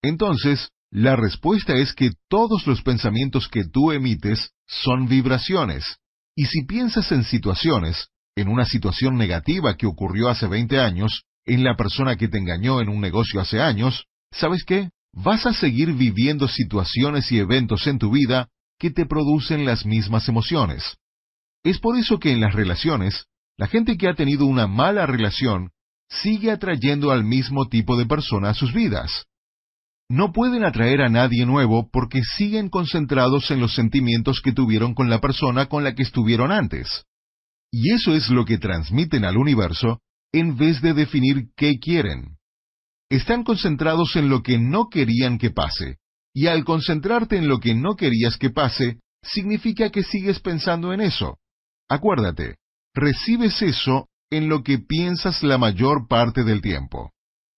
Entonces, la respuesta es que todos los pensamientos que tú emites son vibraciones. Y si piensas en situaciones, en una situación negativa que ocurrió hace 20 años, en la persona que te engañó en un negocio hace años, ¿sabes qué? Vas a seguir viviendo situaciones y eventos en tu vida que te producen las mismas emociones. Es por eso que en las relaciones, la gente que ha tenido una mala relación sigue atrayendo al mismo tipo de persona a sus vidas no pueden atraer a nadie nuevo porque siguen concentrados en los sentimientos que tuvieron con la persona con la que estuvieron antes. Y eso es lo que transmiten al universo en vez de definir qué quieren. Están concentrados en lo que no querían que pase, y al concentrarte en lo que no querías que pase, significa que sigues pensando en eso. Acuérdate, recibes eso en lo que piensas la mayor parte del tiempo.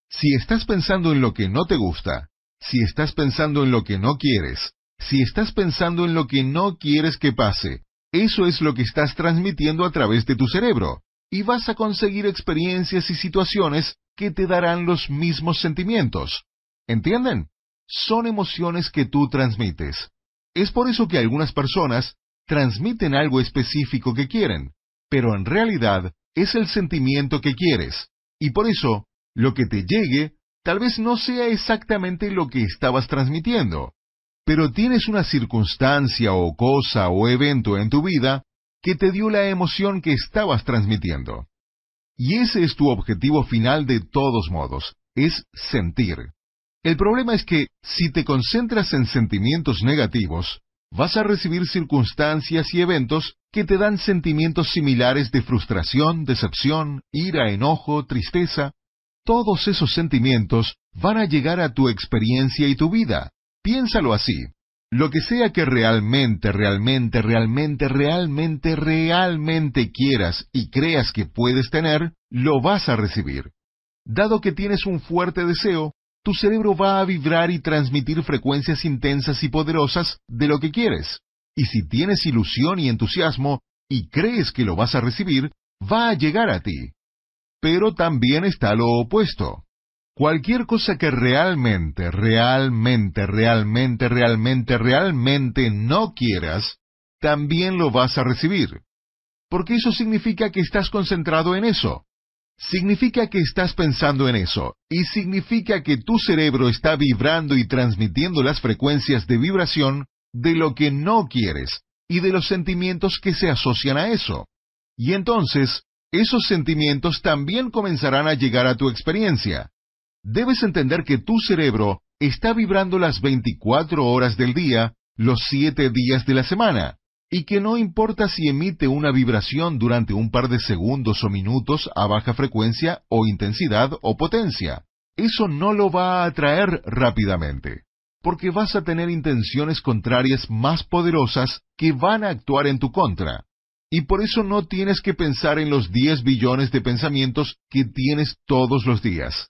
Si estás pensando en lo que no te gusta, si estás pensando en lo que no quieres, si estás pensando en lo que no quieres que pase, eso es lo que estás transmitiendo a través de tu cerebro, y vas a conseguir experiencias y situaciones que te darán los mismos sentimientos. ¿Entienden? Son emociones que tú transmites. Es por eso que algunas personas transmiten algo específico que quieren, pero en realidad es el sentimiento que quieres, y por eso lo que te llegue tal vez no sea exactamente lo que estabas transmitiendo, pero tienes una circunstancia o cosa o evento en tu vida que te dio la emoción que estabas transmitiendo. Y ese es tu objetivo final de todos modos, es sentir. El problema es que si te concentras en sentimientos negativos, vas a recibir circunstancias y eventos que te dan sentimientos similares de frustración, decepción, ira, enojo, tristeza. Todos esos sentimientos van a llegar a tu experiencia y tu vida. Piénsalo así. Lo que sea que realmente, realmente, realmente, realmente, realmente quieras y creas que puedes tener, lo vas a recibir. Dado que tienes un fuerte deseo, tu cerebro va a vibrar y transmitir frecuencias intensas y poderosas de lo que quieres. Y si tienes ilusión y entusiasmo y crees que lo vas a recibir, va a llegar a ti. Pero también está lo opuesto. Cualquier cosa que realmente, realmente, realmente, realmente, realmente no quieras, también lo vas a recibir. Porque eso significa que estás concentrado en eso significa que estás pensando en eso, y significa que tu cerebro está vibrando y transmitiendo las frecuencias de vibración de lo que no quieres y de los sentimientos que se asocian a eso. Y entonces, esos sentimientos también comenzarán a llegar a tu experiencia. Debes entender que tu cerebro está vibrando las 24 horas del día, los 7 días de la semana y que no importa si emite una vibración durante un par de segundos o minutos a baja frecuencia o intensidad o potencia. Eso no lo va a atraer rápidamente, porque vas a tener intenciones contrarias más poderosas que van a actuar en tu contra. Y por eso no tienes que pensar en los 10 billones de pensamientos que tienes todos los días.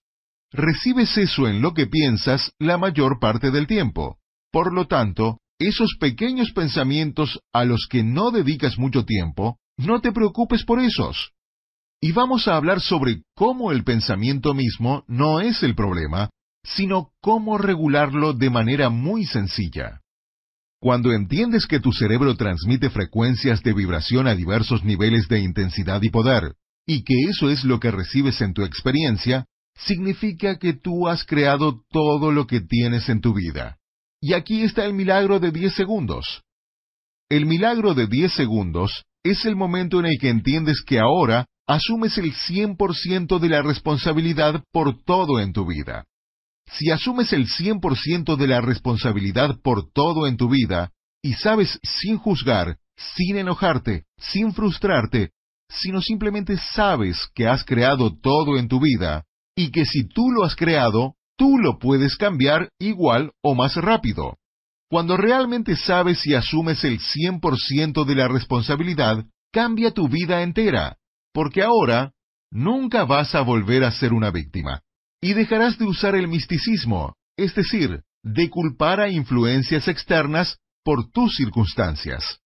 Recibes eso en lo que piensas la mayor parte del tiempo. Por lo tanto, esos pequeños pensamientos a los que no dedicas mucho tiempo, no te preocupes por esos. Y vamos a hablar sobre cómo el pensamiento mismo no es el problema, sino cómo regularlo de manera muy sencilla. Cuando entiendes que tu cerebro transmite frecuencias de vibración a diversos niveles de intensidad y poder, y que eso es lo que recibes en tu experiencia, significa que tú has creado todo lo que tienes en tu vida. Y aquí está el milagro de 10 segundos. El milagro de 10 segundos es el momento en el que entiendes que ahora asumes el 100% de la responsabilidad por todo en tu vida. Si asumes el 100% de la responsabilidad por todo en tu vida, y sabes sin juzgar, sin enojarte, sin frustrarte, sino simplemente sabes que has creado todo en tu vida, y que si tú lo has creado, tú lo puedes cambiar igual o más rápido. Cuando realmente sabes y asumes el 100% de la responsabilidad, cambia tu vida entera, porque ahora nunca vas a volver a ser una víctima, y dejarás de usar el misticismo, es decir, de culpar a influencias externas por tus circunstancias.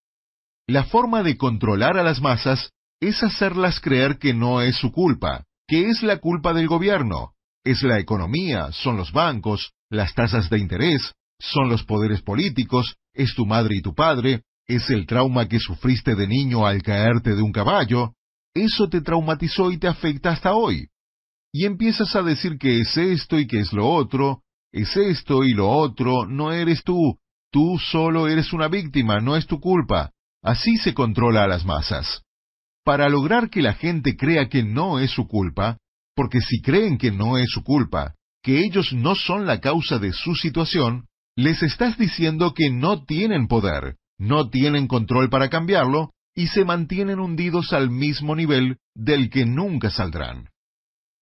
La forma de controlar a las masas es hacerlas creer que no es su culpa, que es la culpa del gobierno, es la economía, son los bancos, las tasas de interés, son los poderes políticos, es tu madre y tu padre, es el trauma que sufriste de niño al caerte de un caballo. Eso te traumatizó y te afecta hasta hoy. Y empiezas a decir que es esto y que es lo otro, es esto y lo otro, no eres tú, tú solo eres una víctima, no es tu culpa. Así se controla a las masas. Para lograr que la gente crea que no es su culpa, porque si creen que no es su culpa, que ellos no son la causa de su situación, les estás diciendo que no tienen poder, no tienen control para cambiarlo, y se mantienen hundidos al mismo nivel del que nunca saldrán.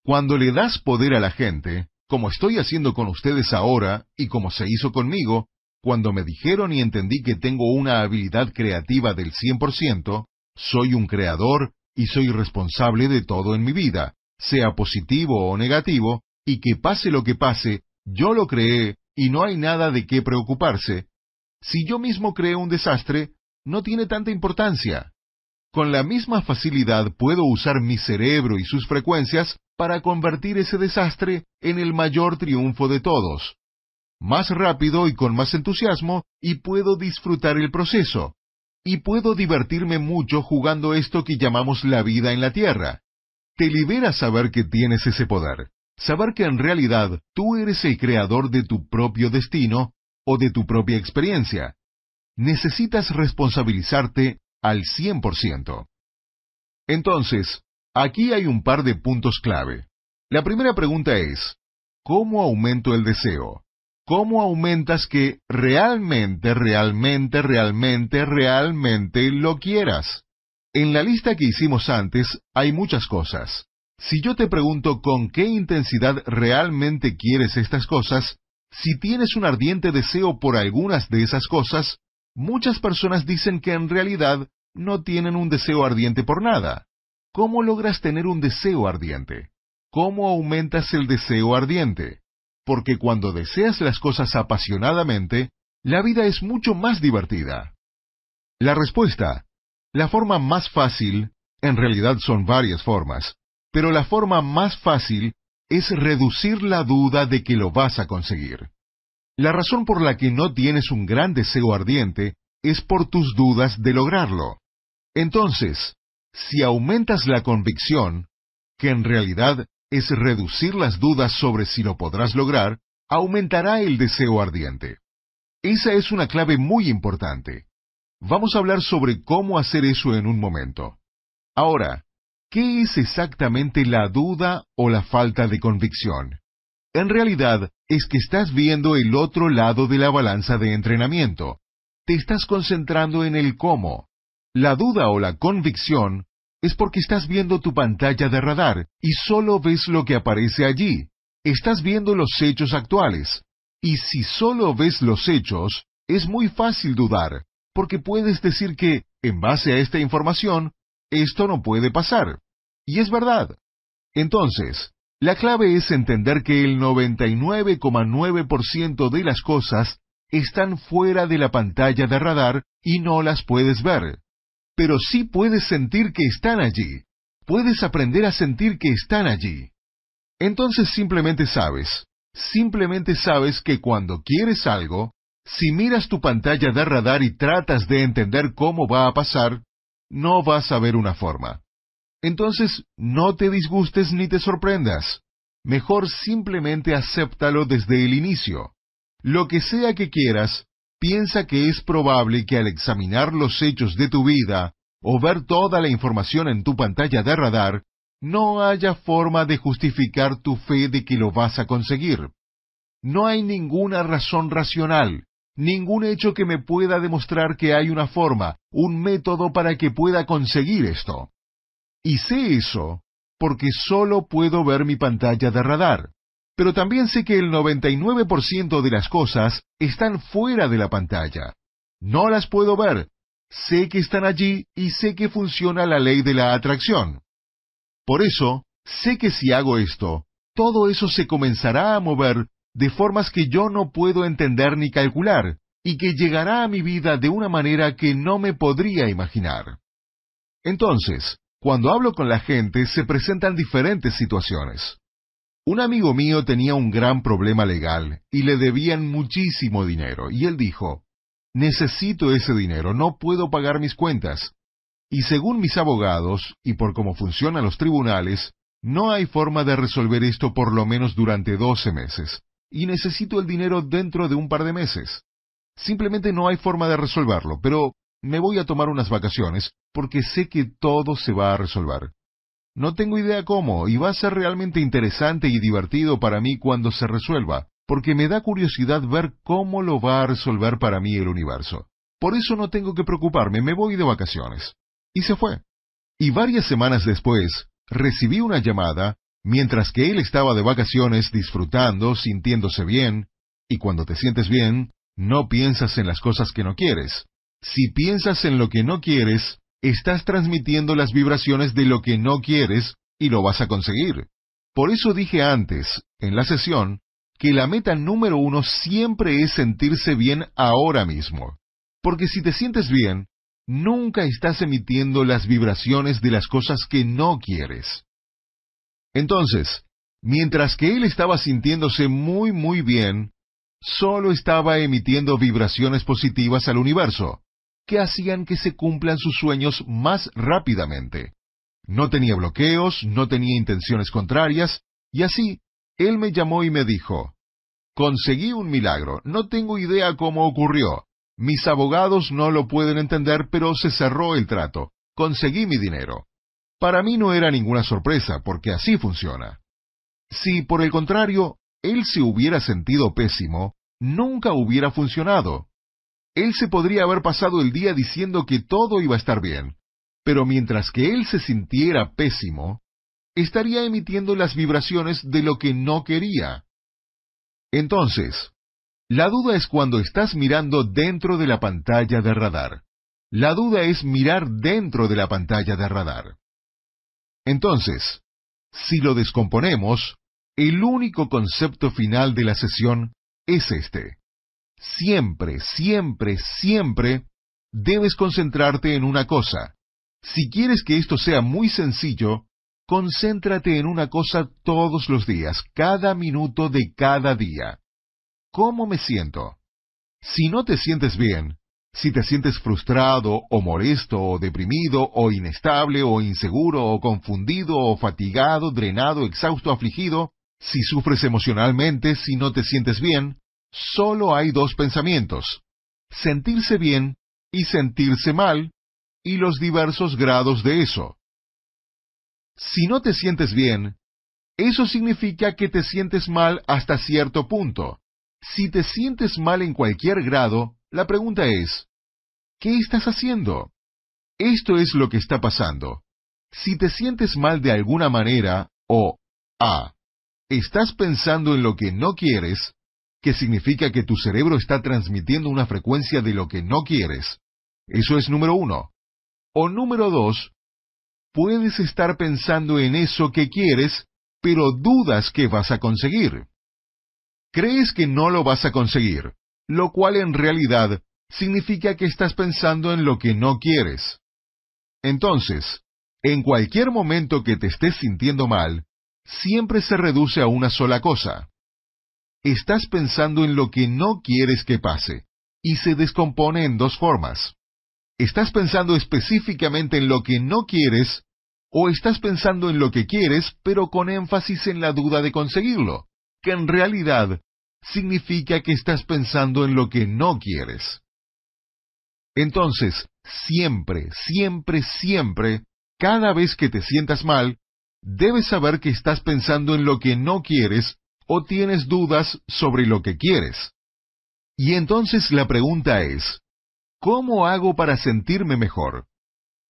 Cuando le das poder a la gente, como estoy haciendo con ustedes ahora y como se hizo conmigo, cuando me dijeron y entendí que tengo una habilidad creativa del 100%, soy un creador y soy responsable de todo en mi vida, sea positivo o negativo, y que pase lo que pase, yo lo creé y no hay nada de qué preocuparse. Si yo mismo creo un desastre, no tiene tanta importancia. Con la misma facilidad puedo usar mi cerebro y sus frecuencias para convertir ese desastre en el mayor triunfo de todos. Más rápido y con más entusiasmo, y puedo disfrutar el proceso. Y puedo divertirme mucho jugando esto que llamamos la vida en la Tierra. Te libera saber que tienes ese poder, saber que en realidad tú eres el creador de tu propio destino o de tu propia experiencia. Necesitas responsabilizarte al 100%. Entonces, aquí hay un par de puntos clave. La primera pregunta es, ¿cómo aumento el deseo? ¿Cómo aumentas que realmente, realmente, realmente, realmente lo quieras? En la lista que hicimos antes hay muchas cosas. Si yo te pregunto con qué intensidad realmente quieres estas cosas, si tienes un ardiente deseo por algunas de esas cosas, muchas personas dicen que en realidad no tienen un deseo ardiente por nada. ¿Cómo logras tener un deseo ardiente? ¿Cómo aumentas el deseo ardiente? Porque cuando deseas las cosas apasionadamente, la vida es mucho más divertida. La respuesta. La forma más fácil, en realidad son varias formas, pero la forma más fácil es reducir la duda de que lo vas a conseguir. La razón por la que no tienes un gran deseo ardiente es por tus dudas de lograrlo. Entonces, si aumentas la convicción, que en realidad es reducir las dudas sobre si lo podrás lograr, aumentará el deseo ardiente. Esa es una clave muy importante. Vamos a hablar sobre cómo hacer eso en un momento. Ahora, ¿qué es exactamente la duda o la falta de convicción? En realidad, es que estás viendo el otro lado de la balanza de entrenamiento. Te estás concentrando en el cómo. La duda o la convicción es porque estás viendo tu pantalla de radar y solo ves lo que aparece allí. Estás viendo los hechos actuales. Y si solo ves los hechos, es muy fácil dudar, porque puedes decir que, en base a esta información, esto no puede pasar. Y es verdad. Entonces, la clave es entender que el 99,9% de las cosas están fuera de la pantalla de radar y no las puedes ver pero sí puedes sentir que están allí. Puedes aprender a sentir que están allí. Entonces simplemente sabes, simplemente sabes que cuando quieres algo, si miras tu pantalla de radar y tratas de entender cómo va a pasar, no vas a ver una forma. Entonces, no te disgustes ni te sorprendas. Mejor simplemente acéptalo desde el inicio. Lo que sea que quieras, piensa que es probable que al examinar los hechos de tu vida o ver toda la información en tu pantalla de radar, no haya forma de justificar tu fe de que lo vas a conseguir. No hay ninguna razón racional, ningún hecho que me pueda demostrar que hay una forma, un método para que pueda conseguir esto. Y sé eso porque solo puedo ver mi pantalla de radar pero también sé que el 99% de las cosas están fuera de la pantalla. No las puedo ver. Sé que están allí y sé que funciona la ley de la atracción. Por eso, sé que si hago esto, todo eso se comenzará a mover de formas que yo no puedo entender ni calcular, y que llegará a mi vida de una manera que no me podría imaginar. Entonces, cuando hablo con la gente se presentan diferentes situaciones. Un amigo mío tenía un gran problema legal y le debían muchísimo dinero, y él dijo, Necesito ese dinero, no puedo pagar mis cuentas. Y según mis abogados, y por cómo funcionan los tribunales, no hay forma de resolver esto por lo menos durante doce meses, y necesito el dinero dentro de un par de meses. Simplemente no hay forma de resolverlo, pero me voy a tomar unas vacaciones porque sé que todo se va a resolver. No tengo idea cómo, y va a ser realmente interesante y divertido para mí cuando se resuelva, porque me da curiosidad ver cómo lo va a resolver para mí el universo. Por eso no tengo que preocuparme, me voy de vacaciones. Y se fue. Y varias semanas después, recibí una llamada, mientras que él estaba de vacaciones disfrutando, sintiéndose bien, y cuando te sientes bien, no piensas en las cosas que no quieres. Si piensas en lo que no quieres, estás transmitiendo las vibraciones de lo que no quieres y lo vas a conseguir. Por eso dije antes, en la sesión, que la meta número uno siempre es sentirse bien ahora mismo. Porque si te sientes bien, nunca estás emitiendo las vibraciones de las cosas que no quieres. Entonces, mientras que él estaba sintiéndose muy muy bien, solo estaba emitiendo vibraciones positivas al universo, que hacían que se cumplan sus sueños más rápidamente. No tenía bloqueos, no tenía intenciones contrarias, y así, él me llamó y me dijo, Conseguí un milagro, no tengo idea cómo ocurrió. Mis abogados no lo pueden entender, pero se cerró el trato. Conseguí mi dinero. Para mí no era ninguna sorpresa, porque así funciona. Si, por el contrario, él se hubiera sentido pésimo, nunca hubiera funcionado. Él se podría haber pasado el día diciendo que todo iba a estar bien, pero mientras que él se sintiera pésimo, estaría emitiendo las vibraciones de lo que no quería. Entonces, la duda es cuando estás mirando dentro de la pantalla de radar. La duda es mirar dentro de la pantalla de radar. Entonces, si lo descomponemos, el único concepto final de la sesión es este. Siempre, siempre, siempre debes concentrarte en una cosa. Si quieres que esto sea muy sencillo, concéntrate en una cosa todos los días, cada minuto de cada día. ¿Cómo me siento? Si no te sientes bien, si te sientes frustrado o molesto o deprimido o inestable o inseguro o confundido o fatigado, drenado, exhausto, afligido, si sufres emocionalmente, si no te sientes bien, solo hay dos pensamientos, sentirse bien y sentirse mal, y los diversos grados de eso. Si no te sientes bien, eso significa que te sientes mal hasta cierto punto. Si te sientes mal en cualquier grado, la pregunta es, ¿qué estás haciendo? Esto es lo que está pasando. Si te sientes mal de alguna manera, o A, estás pensando en lo que no quieres, que significa que tu cerebro está transmitiendo una frecuencia de lo que no quieres. Eso es número uno. O número dos, puedes estar pensando en eso que quieres, pero dudas que vas a conseguir. Crees que no lo vas a conseguir, lo cual en realidad significa que estás pensando en lo que no quieres. Entonces, en cualquier momento que te estés sintiendo mal, siempre se reduce a una sola cosa. Estás pensando en lo que no quieres que pase, y se descompone en dos formas. ¿Estás pensando específicamente en lo que no quieres, o estás pensando en lo que quieres, pero con énfasis en la duda de conseguirlo, que en realidad significa que estás pensando en lo que no quieres? Entonces, siempre, siempre, siempre, cada vez que te sientas mal, debes saber que estás pensando en lo que no quieres o tienes dudas sobre lo que quieres. Y entonces la pregunta es, ¿cómo hago para sentirme mejor?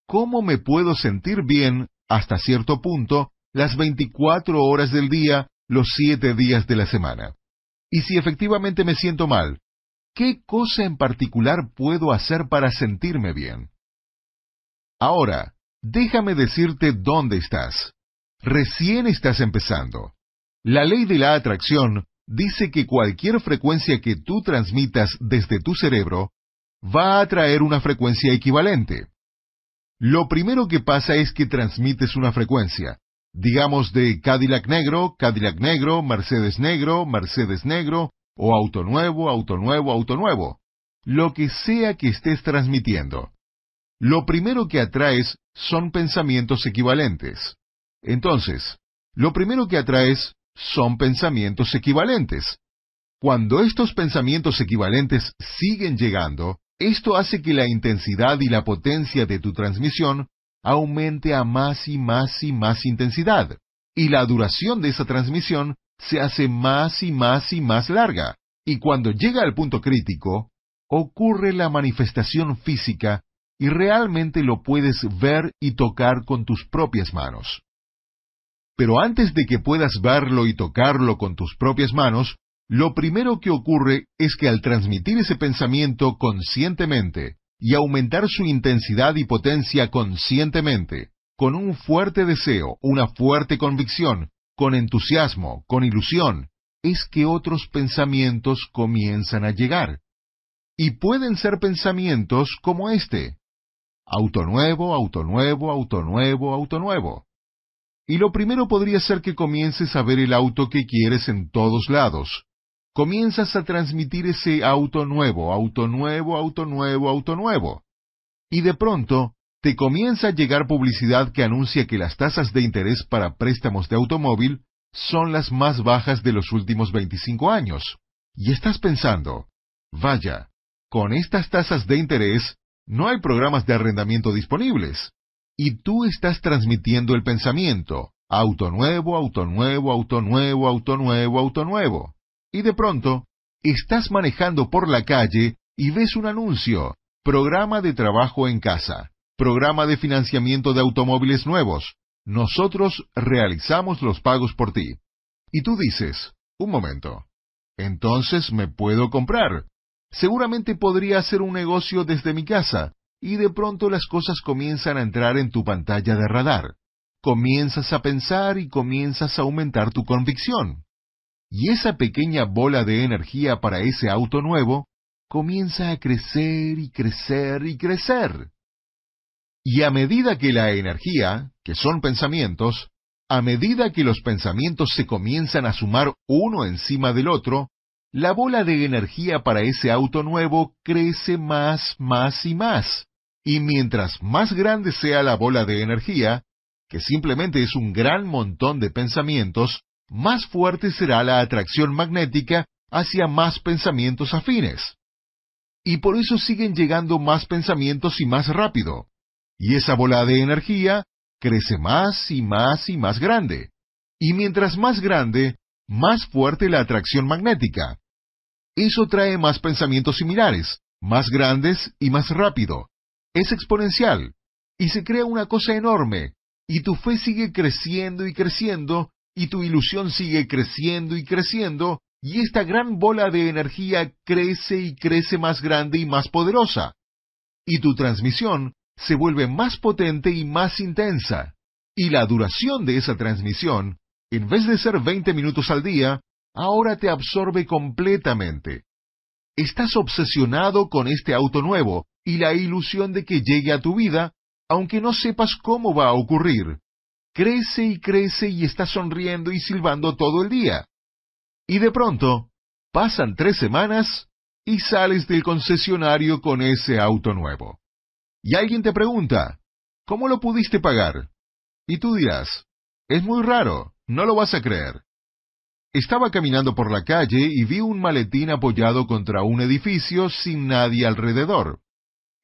¿Cómo me puedo sentir bien hasta cierto punto las 24 horas del día, los 7 días de la semana? Y si efectivamente me siento mal, ¿qué cosa en particular puedo hacer para sentirme bien? Ahora, déjame decirte dónde estás. Recién estás empezando. La ley de la atracción dice que cualquier frecuencia que tú transmitas desde tu cerebro va a atraer una frecuencia equivalente. Lo primero que pasa es que transmites una frecuencia, digamos de Cadillac negro, Cadillac negro, Mercedes negro, Mercedes negro, o auto nuevo, auto nuevo, auto nuevo, lo que sea que estés transmitiendo. Lo primero que atraes son pensamientos equivalentes. Entonces, lo primero que atraes son pensamientos equivalentes. Cuando estos pensamientos equivalentes siguen llegando, esto hace que la intensidad y la potencia de tu transmisión aumente a más y más y más intensidad, y la duración de esa transmisión se hace más y más y más larga, y cuando llega al punto crítico, ocurre la manifestación física y realmente lo puedes ver y tocar con tus propias manos. Pero antes de que puedas verlo y tocarlo con tus propias manos, lo primero que ocurre es que al transmitir ese pensamiento conscientemente y aumentar su intensidad y potencia conscientemente, con un fuerte deseo, una fuerte convicción, con entusiasmo, con ilusión, es que otros pensamientos comienzan a llegar. Y pueden ser pensamientos como este. Auto nuevo, auto nuevo, auto nuevo, auto nuevo. Y lo primero podría ser que comiences a ver el auto que quieres en todos lados. Comienzas a transmitir ese auto nuevo, auto nuevo, auto nuevo, auto nuevo. Y de pronto, te comienza a llegar publicidad que anuncia que las tasas de interés para préstamos de automóvil son las más bajas de los últimos 25 años. Y estás pensando, vaya, con estas tasas de interés no hay programas de arrendamiento disponibles. Y tú estás transmitiendo el pensamiento, auto nuevo, auto nuevo, auto nuevo, auto nuevo, auto nuevo. Y de pronto, estás manejando por la calle y ves un anuncio, programa de trabajo en casa programa de financiamiento de automóviles nuevos. Nosotros realizamos los pagos por ti. Y tú dices, un momento, entonces me puedo comprar. Seguramente podría hacer un negocio desde mi casa, y de pronto las cosas comienzan a entrar en tu pantalla de radar. Comienzas a pensar y comienzas a aumentar tu convicción. Y esa pequeña bola de energía para ese auto nuevo comienza a crecer y crecer y crecer. Y a medida que la energía, que son pensamientos, a medida que los pensamientos se comienzan a sumar uno encima del otro, la bola de energía para ese auto nuevo crece más, más y más. Y mientras más grande sea la bola de energía, que simplemente es un gran montón de pensamientos, más fuerte será la atracción magnética hacia más pensamientos afines. Y por eso siguen llegando más pensamientos y más rápido y esa bola de energía crece más y más y más grande. Y mientras más grande, más fuerte la atracción magnética. Eso trae más pensamientos similares, más grandes y más rápido. Es exponencial. Y se crea una cosa enorme. Y tu fe sigue creciendo y creciendo, y tu ilusión sigue creciendo y creciendo, y esta gran bola de energía crece y crece más grande y más poderosa. Y tu transmisión se vuelve más potente y más intensa. Y la duración de esa transmisión, en vez de ser 20 minutos al día, ahora te absorbe completamente. Estás obsesionado con este auto nuevo y la ilusión de que llegue a tu vida, aunque no sepas cómo va a ocurrir. Crece y crece y estás sonriendo y silbando todo el día. Y de pronto, pasan tres semanas y sales del concesionario con ese auto nuevo. Y alguien te pregunta, ¿cómo lo pudiste pagar? Y tú dirás, es muy raro, no lo vas a creer. Estaba caminando por la calle y vi un maletín apoyado contra un edificio sin nadie alrededor.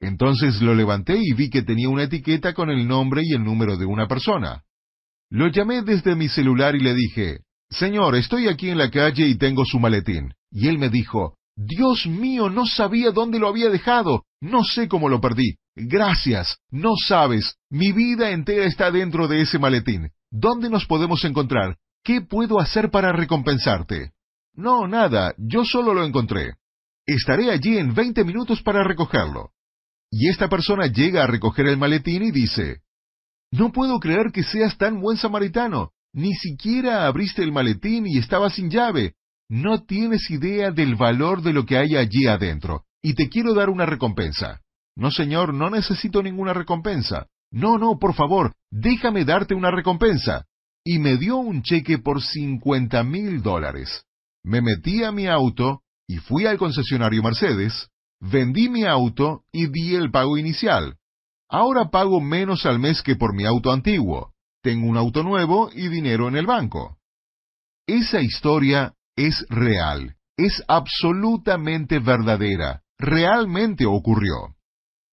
Entonces lo levanté y vi que tenía una etiqueta con el nombre y el número de una persona. Lo llamé desde mi celular y le dije, Señor, estoy aquí en la calle y tengo su maletín. Y él me dijo, Dios mío, no sabía dónde lo había dejado, no sé cómo lo perdí. Gracias, no sabes, mi vida entera está dentro de ese maletín. ¿Dónde nos podemos encontrar? ¿Qué puedo hacer para recompensarte? No, nada, yo solo lo encontré. Estaré allí en veinte minutos para recogerlo. Y esta persona llega a recoger el maletín y dice, No puedo creer que seas tan buen samaritano. Ni siquiera abriste el maletín y estaba sin llave. No tienes idea del valor de lo que hay allí adentro, y te quiero dar una recompensa. No, señor, no necesito ninguna recompensa. No, no, por favor, déjame darte una recompensa. Y me dio un cheque por cincuenta mil dólares. Me metí a mi auto y fui al concesionario Mercedes, vendí mi auto y di el pago inicial. Ahora pago menos al mes que por mi auto antiguo. Tengo un auto nuevo y dinero en el banco. Esa historia es real, es absolutamente verdadera, realmente ocurrió.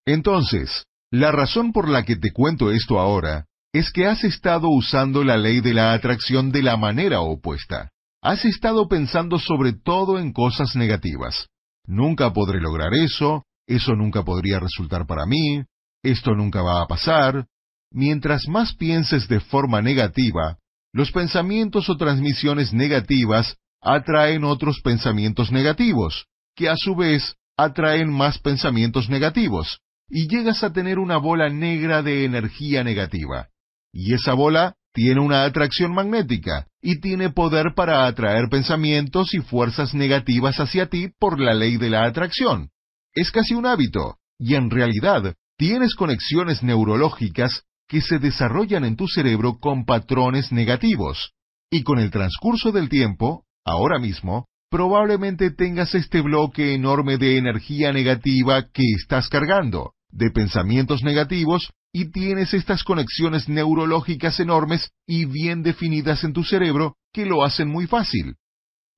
Entonces, la razón por la que te cuento esto ahora es que has estado usando la ley de la atracción de la manera opuesta. Has estado pensando sobre todo en cosas negativas. Nunca podré lograr eso, eso nunca podría resultar para mí, esto nunca va a pasar. Mientras más pienses de forma negativa, los pensamientos o transmisiones negativas atraen otros pensamientos negativos, que a su vez atraen más pensamientos negativos, y llegas a tener una bola negra de energía negativa. Y esa bola tiene una atracción magnética y tiene poder para atraer pensamientos y fuerzas negativas hacia ti por la ley de la atracción. Es casi un hábito, y en realidad tienes conexiones neurológicas que se desarrollan en tu cerebro con patrones negativos. Y con el transcurso del tiempo, ahora mismo, probablemente tengas este bloque enorme de energía negativa que estás cargando, de pensamientos negativos, y tienes estas conexiones neurológicas enormes y bien definidas en tu cerebro que lo hacen muy fácil.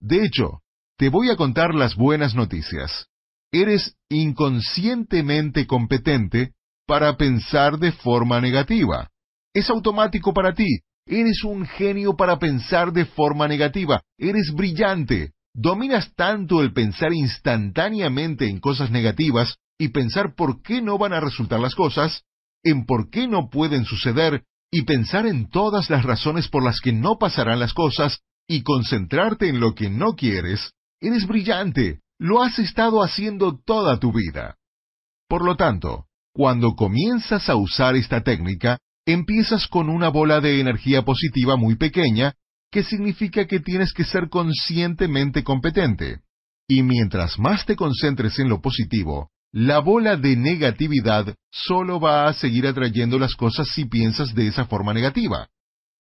De hecho, te voy a contar las buenas noticias. Eres inconscientemente competente para pensar de forma negativa. Es automático para ti. Eres un genio para pensar de forma negativa. Eres brillante. Dominas tanto el pensar instantáneamente en cosas negativas y pensar por qué no van a resultar las cosas, en por qué no pueden suceder y pensar en todas las razones por las que no pasarán las cosas y concentrarte en lo que no quieres, eres brillante. Lo has estado haciendo toda tu vida. Por lo tanto, cuando comienzas a usar esta técnica, empiezas con una bola de energía positiva muy pequeña, que significa que tienes que ser conscientemente competente. Y mientras más te concentres en lo positivo, la bola de negatividad solo va a seguir atrayendo las cosas si piensas de esa forma negativa.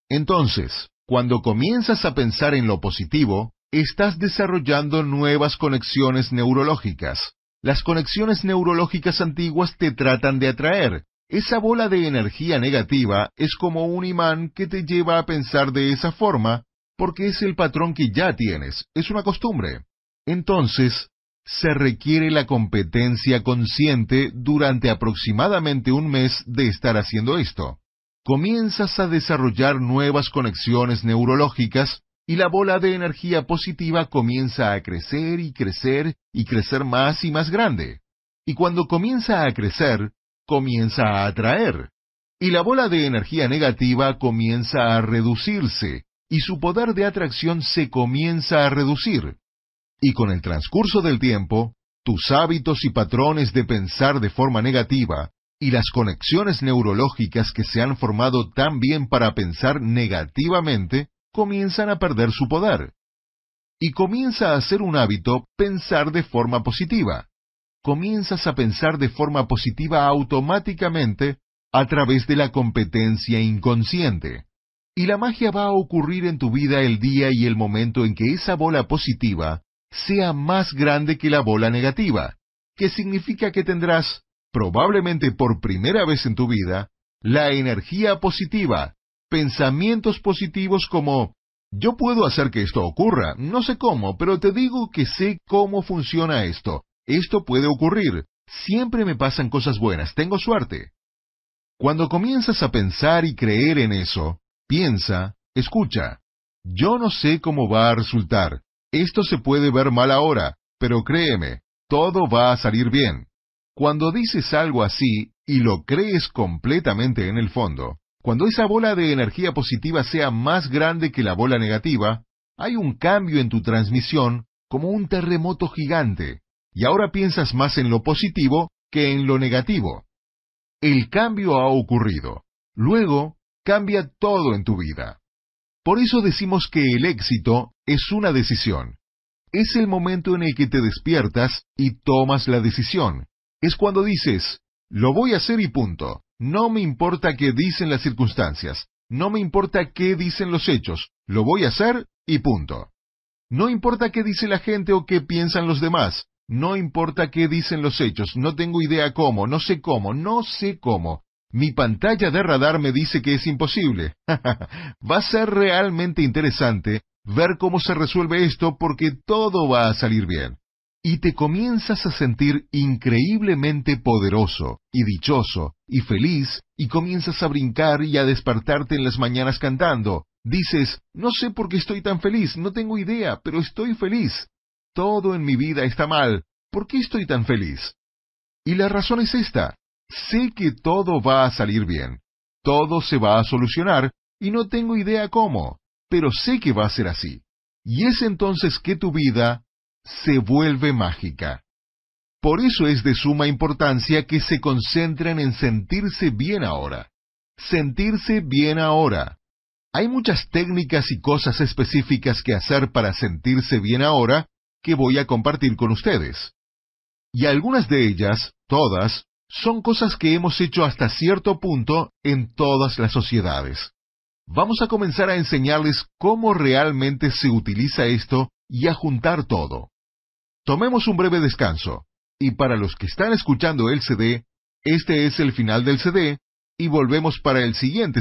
Entonces, cuando comienzas a pensar en lo positivo, estás desarrollando nuevas conexiones neurológicas, las conexiones neurológicas antiguas te tratan de atraer. Esa bola de energía negativa es como un imán que te lleva a pensar de esa forma, porque es el patrón que ya tienes, es una costumbre. Entonces, se requiere la competencia consciente durante aproximadamente un mes de estar haciendo esto. Comienzas a desarrollar nuevas conexiones neurológicas y la bola de energía positiva comienza a crecer y crecer y crecer más y más grande. Y cuando comienza a crecer, comienza a atraer. Y la bola de energía negativa comienza a reducirse, y su poder de atracción se comienza a reducir. Y con el transcurso del tiempo, tus hábitos y patrones de pensar de forma negativa, y las conexiones neurológicas que se han formado tan bien para pensar negativamente, comienzan a perder su poder. Y comienza a ser un hábito pensar de forma positiva. Comienzas a pensar de forma positiva automáticamente a través de la competencia inconsciente. Y la magia va a ocurrir en tu vida el día y el momento en que esa bola positiva sea más grande que la bola negativa, que significa que tendrás, probablemente por primera vez en tu vida, la energía positiva, pensamientos positivos como yo puedo hacer que esto ocurra, no sé cómo, pero te digo que sé cómo funciona esto. Esto puede ocurrir. Siempre me pasan cosas buenas, tengo suerte. Cuando comienzas a pensar y creer en eso, piensa, escucha. Yo no sé cómo va a resultar. Esto se puede ver mal ahora, pero créeme, todo va a salir bien. Cuando dices algo así y lo crees completamente en el fondo, cuando esa bola de energía positiva sea más grande que la bola negativa, hay un cambio en tu transmisión como un terremoto gigante, y ahora piensas más en lo positivo que en lo negativo. El cambio ha ocurrido. Luego, cambia todo en tu vida. Por eso decimos que el éxito es una decisión. Es el momento en el que te despiertas y tomas la decisión. Es cuando dices, lo voy a hacer y punto. No me importa qué dicen las circunstancias, no me importa qué dicen los hechos, lo voy a hacer y punto. No importa qué dice la gente o qué piensan los demás, no importa qué dicen los hechos, no tengo idea cómo, no sé cómo, no sé cómo. Mi pantalla de radar me dice que es imposible. va a ser realmente interesante ver cómo se resuelve esto porque todo va a salir bien y te comienzas a sentir increíblemente poderoso y dichoso y feliz y comienzas a brincar y a despertarte en las mañanas cantando. Dices, no sé por qué estoy tan feliz, no tengo idea, pero estoy feliz. Todo en mi vida está mal. ¿Por qué estoy tan feliz? Y la razón es esta. Sé que todo va a salir bien. Todo se va a solucionar y no tengo idea cómo, pero sé que va a ser así. y es entonces que tu vida se vuelve mágica. Por eso es de suma importancia que se concentren en sentirse bien ahora. Sentirse bien ahora. Hay muchas técnicas y cosas específicas que hacer para sentirse bien ahora que voy a compartir con ustedes. Y algunas de ellas, todas, son cosas que hemos hecho hasta cierto punto en todas las sociedades. Vamos a comenzar a enseñarles cómo realmente se utiliza esto y a juntar todo. Tomemos un breve descanso. Y para los que están escuchando el CD, este es el final del CD, y volvemos para el siguiente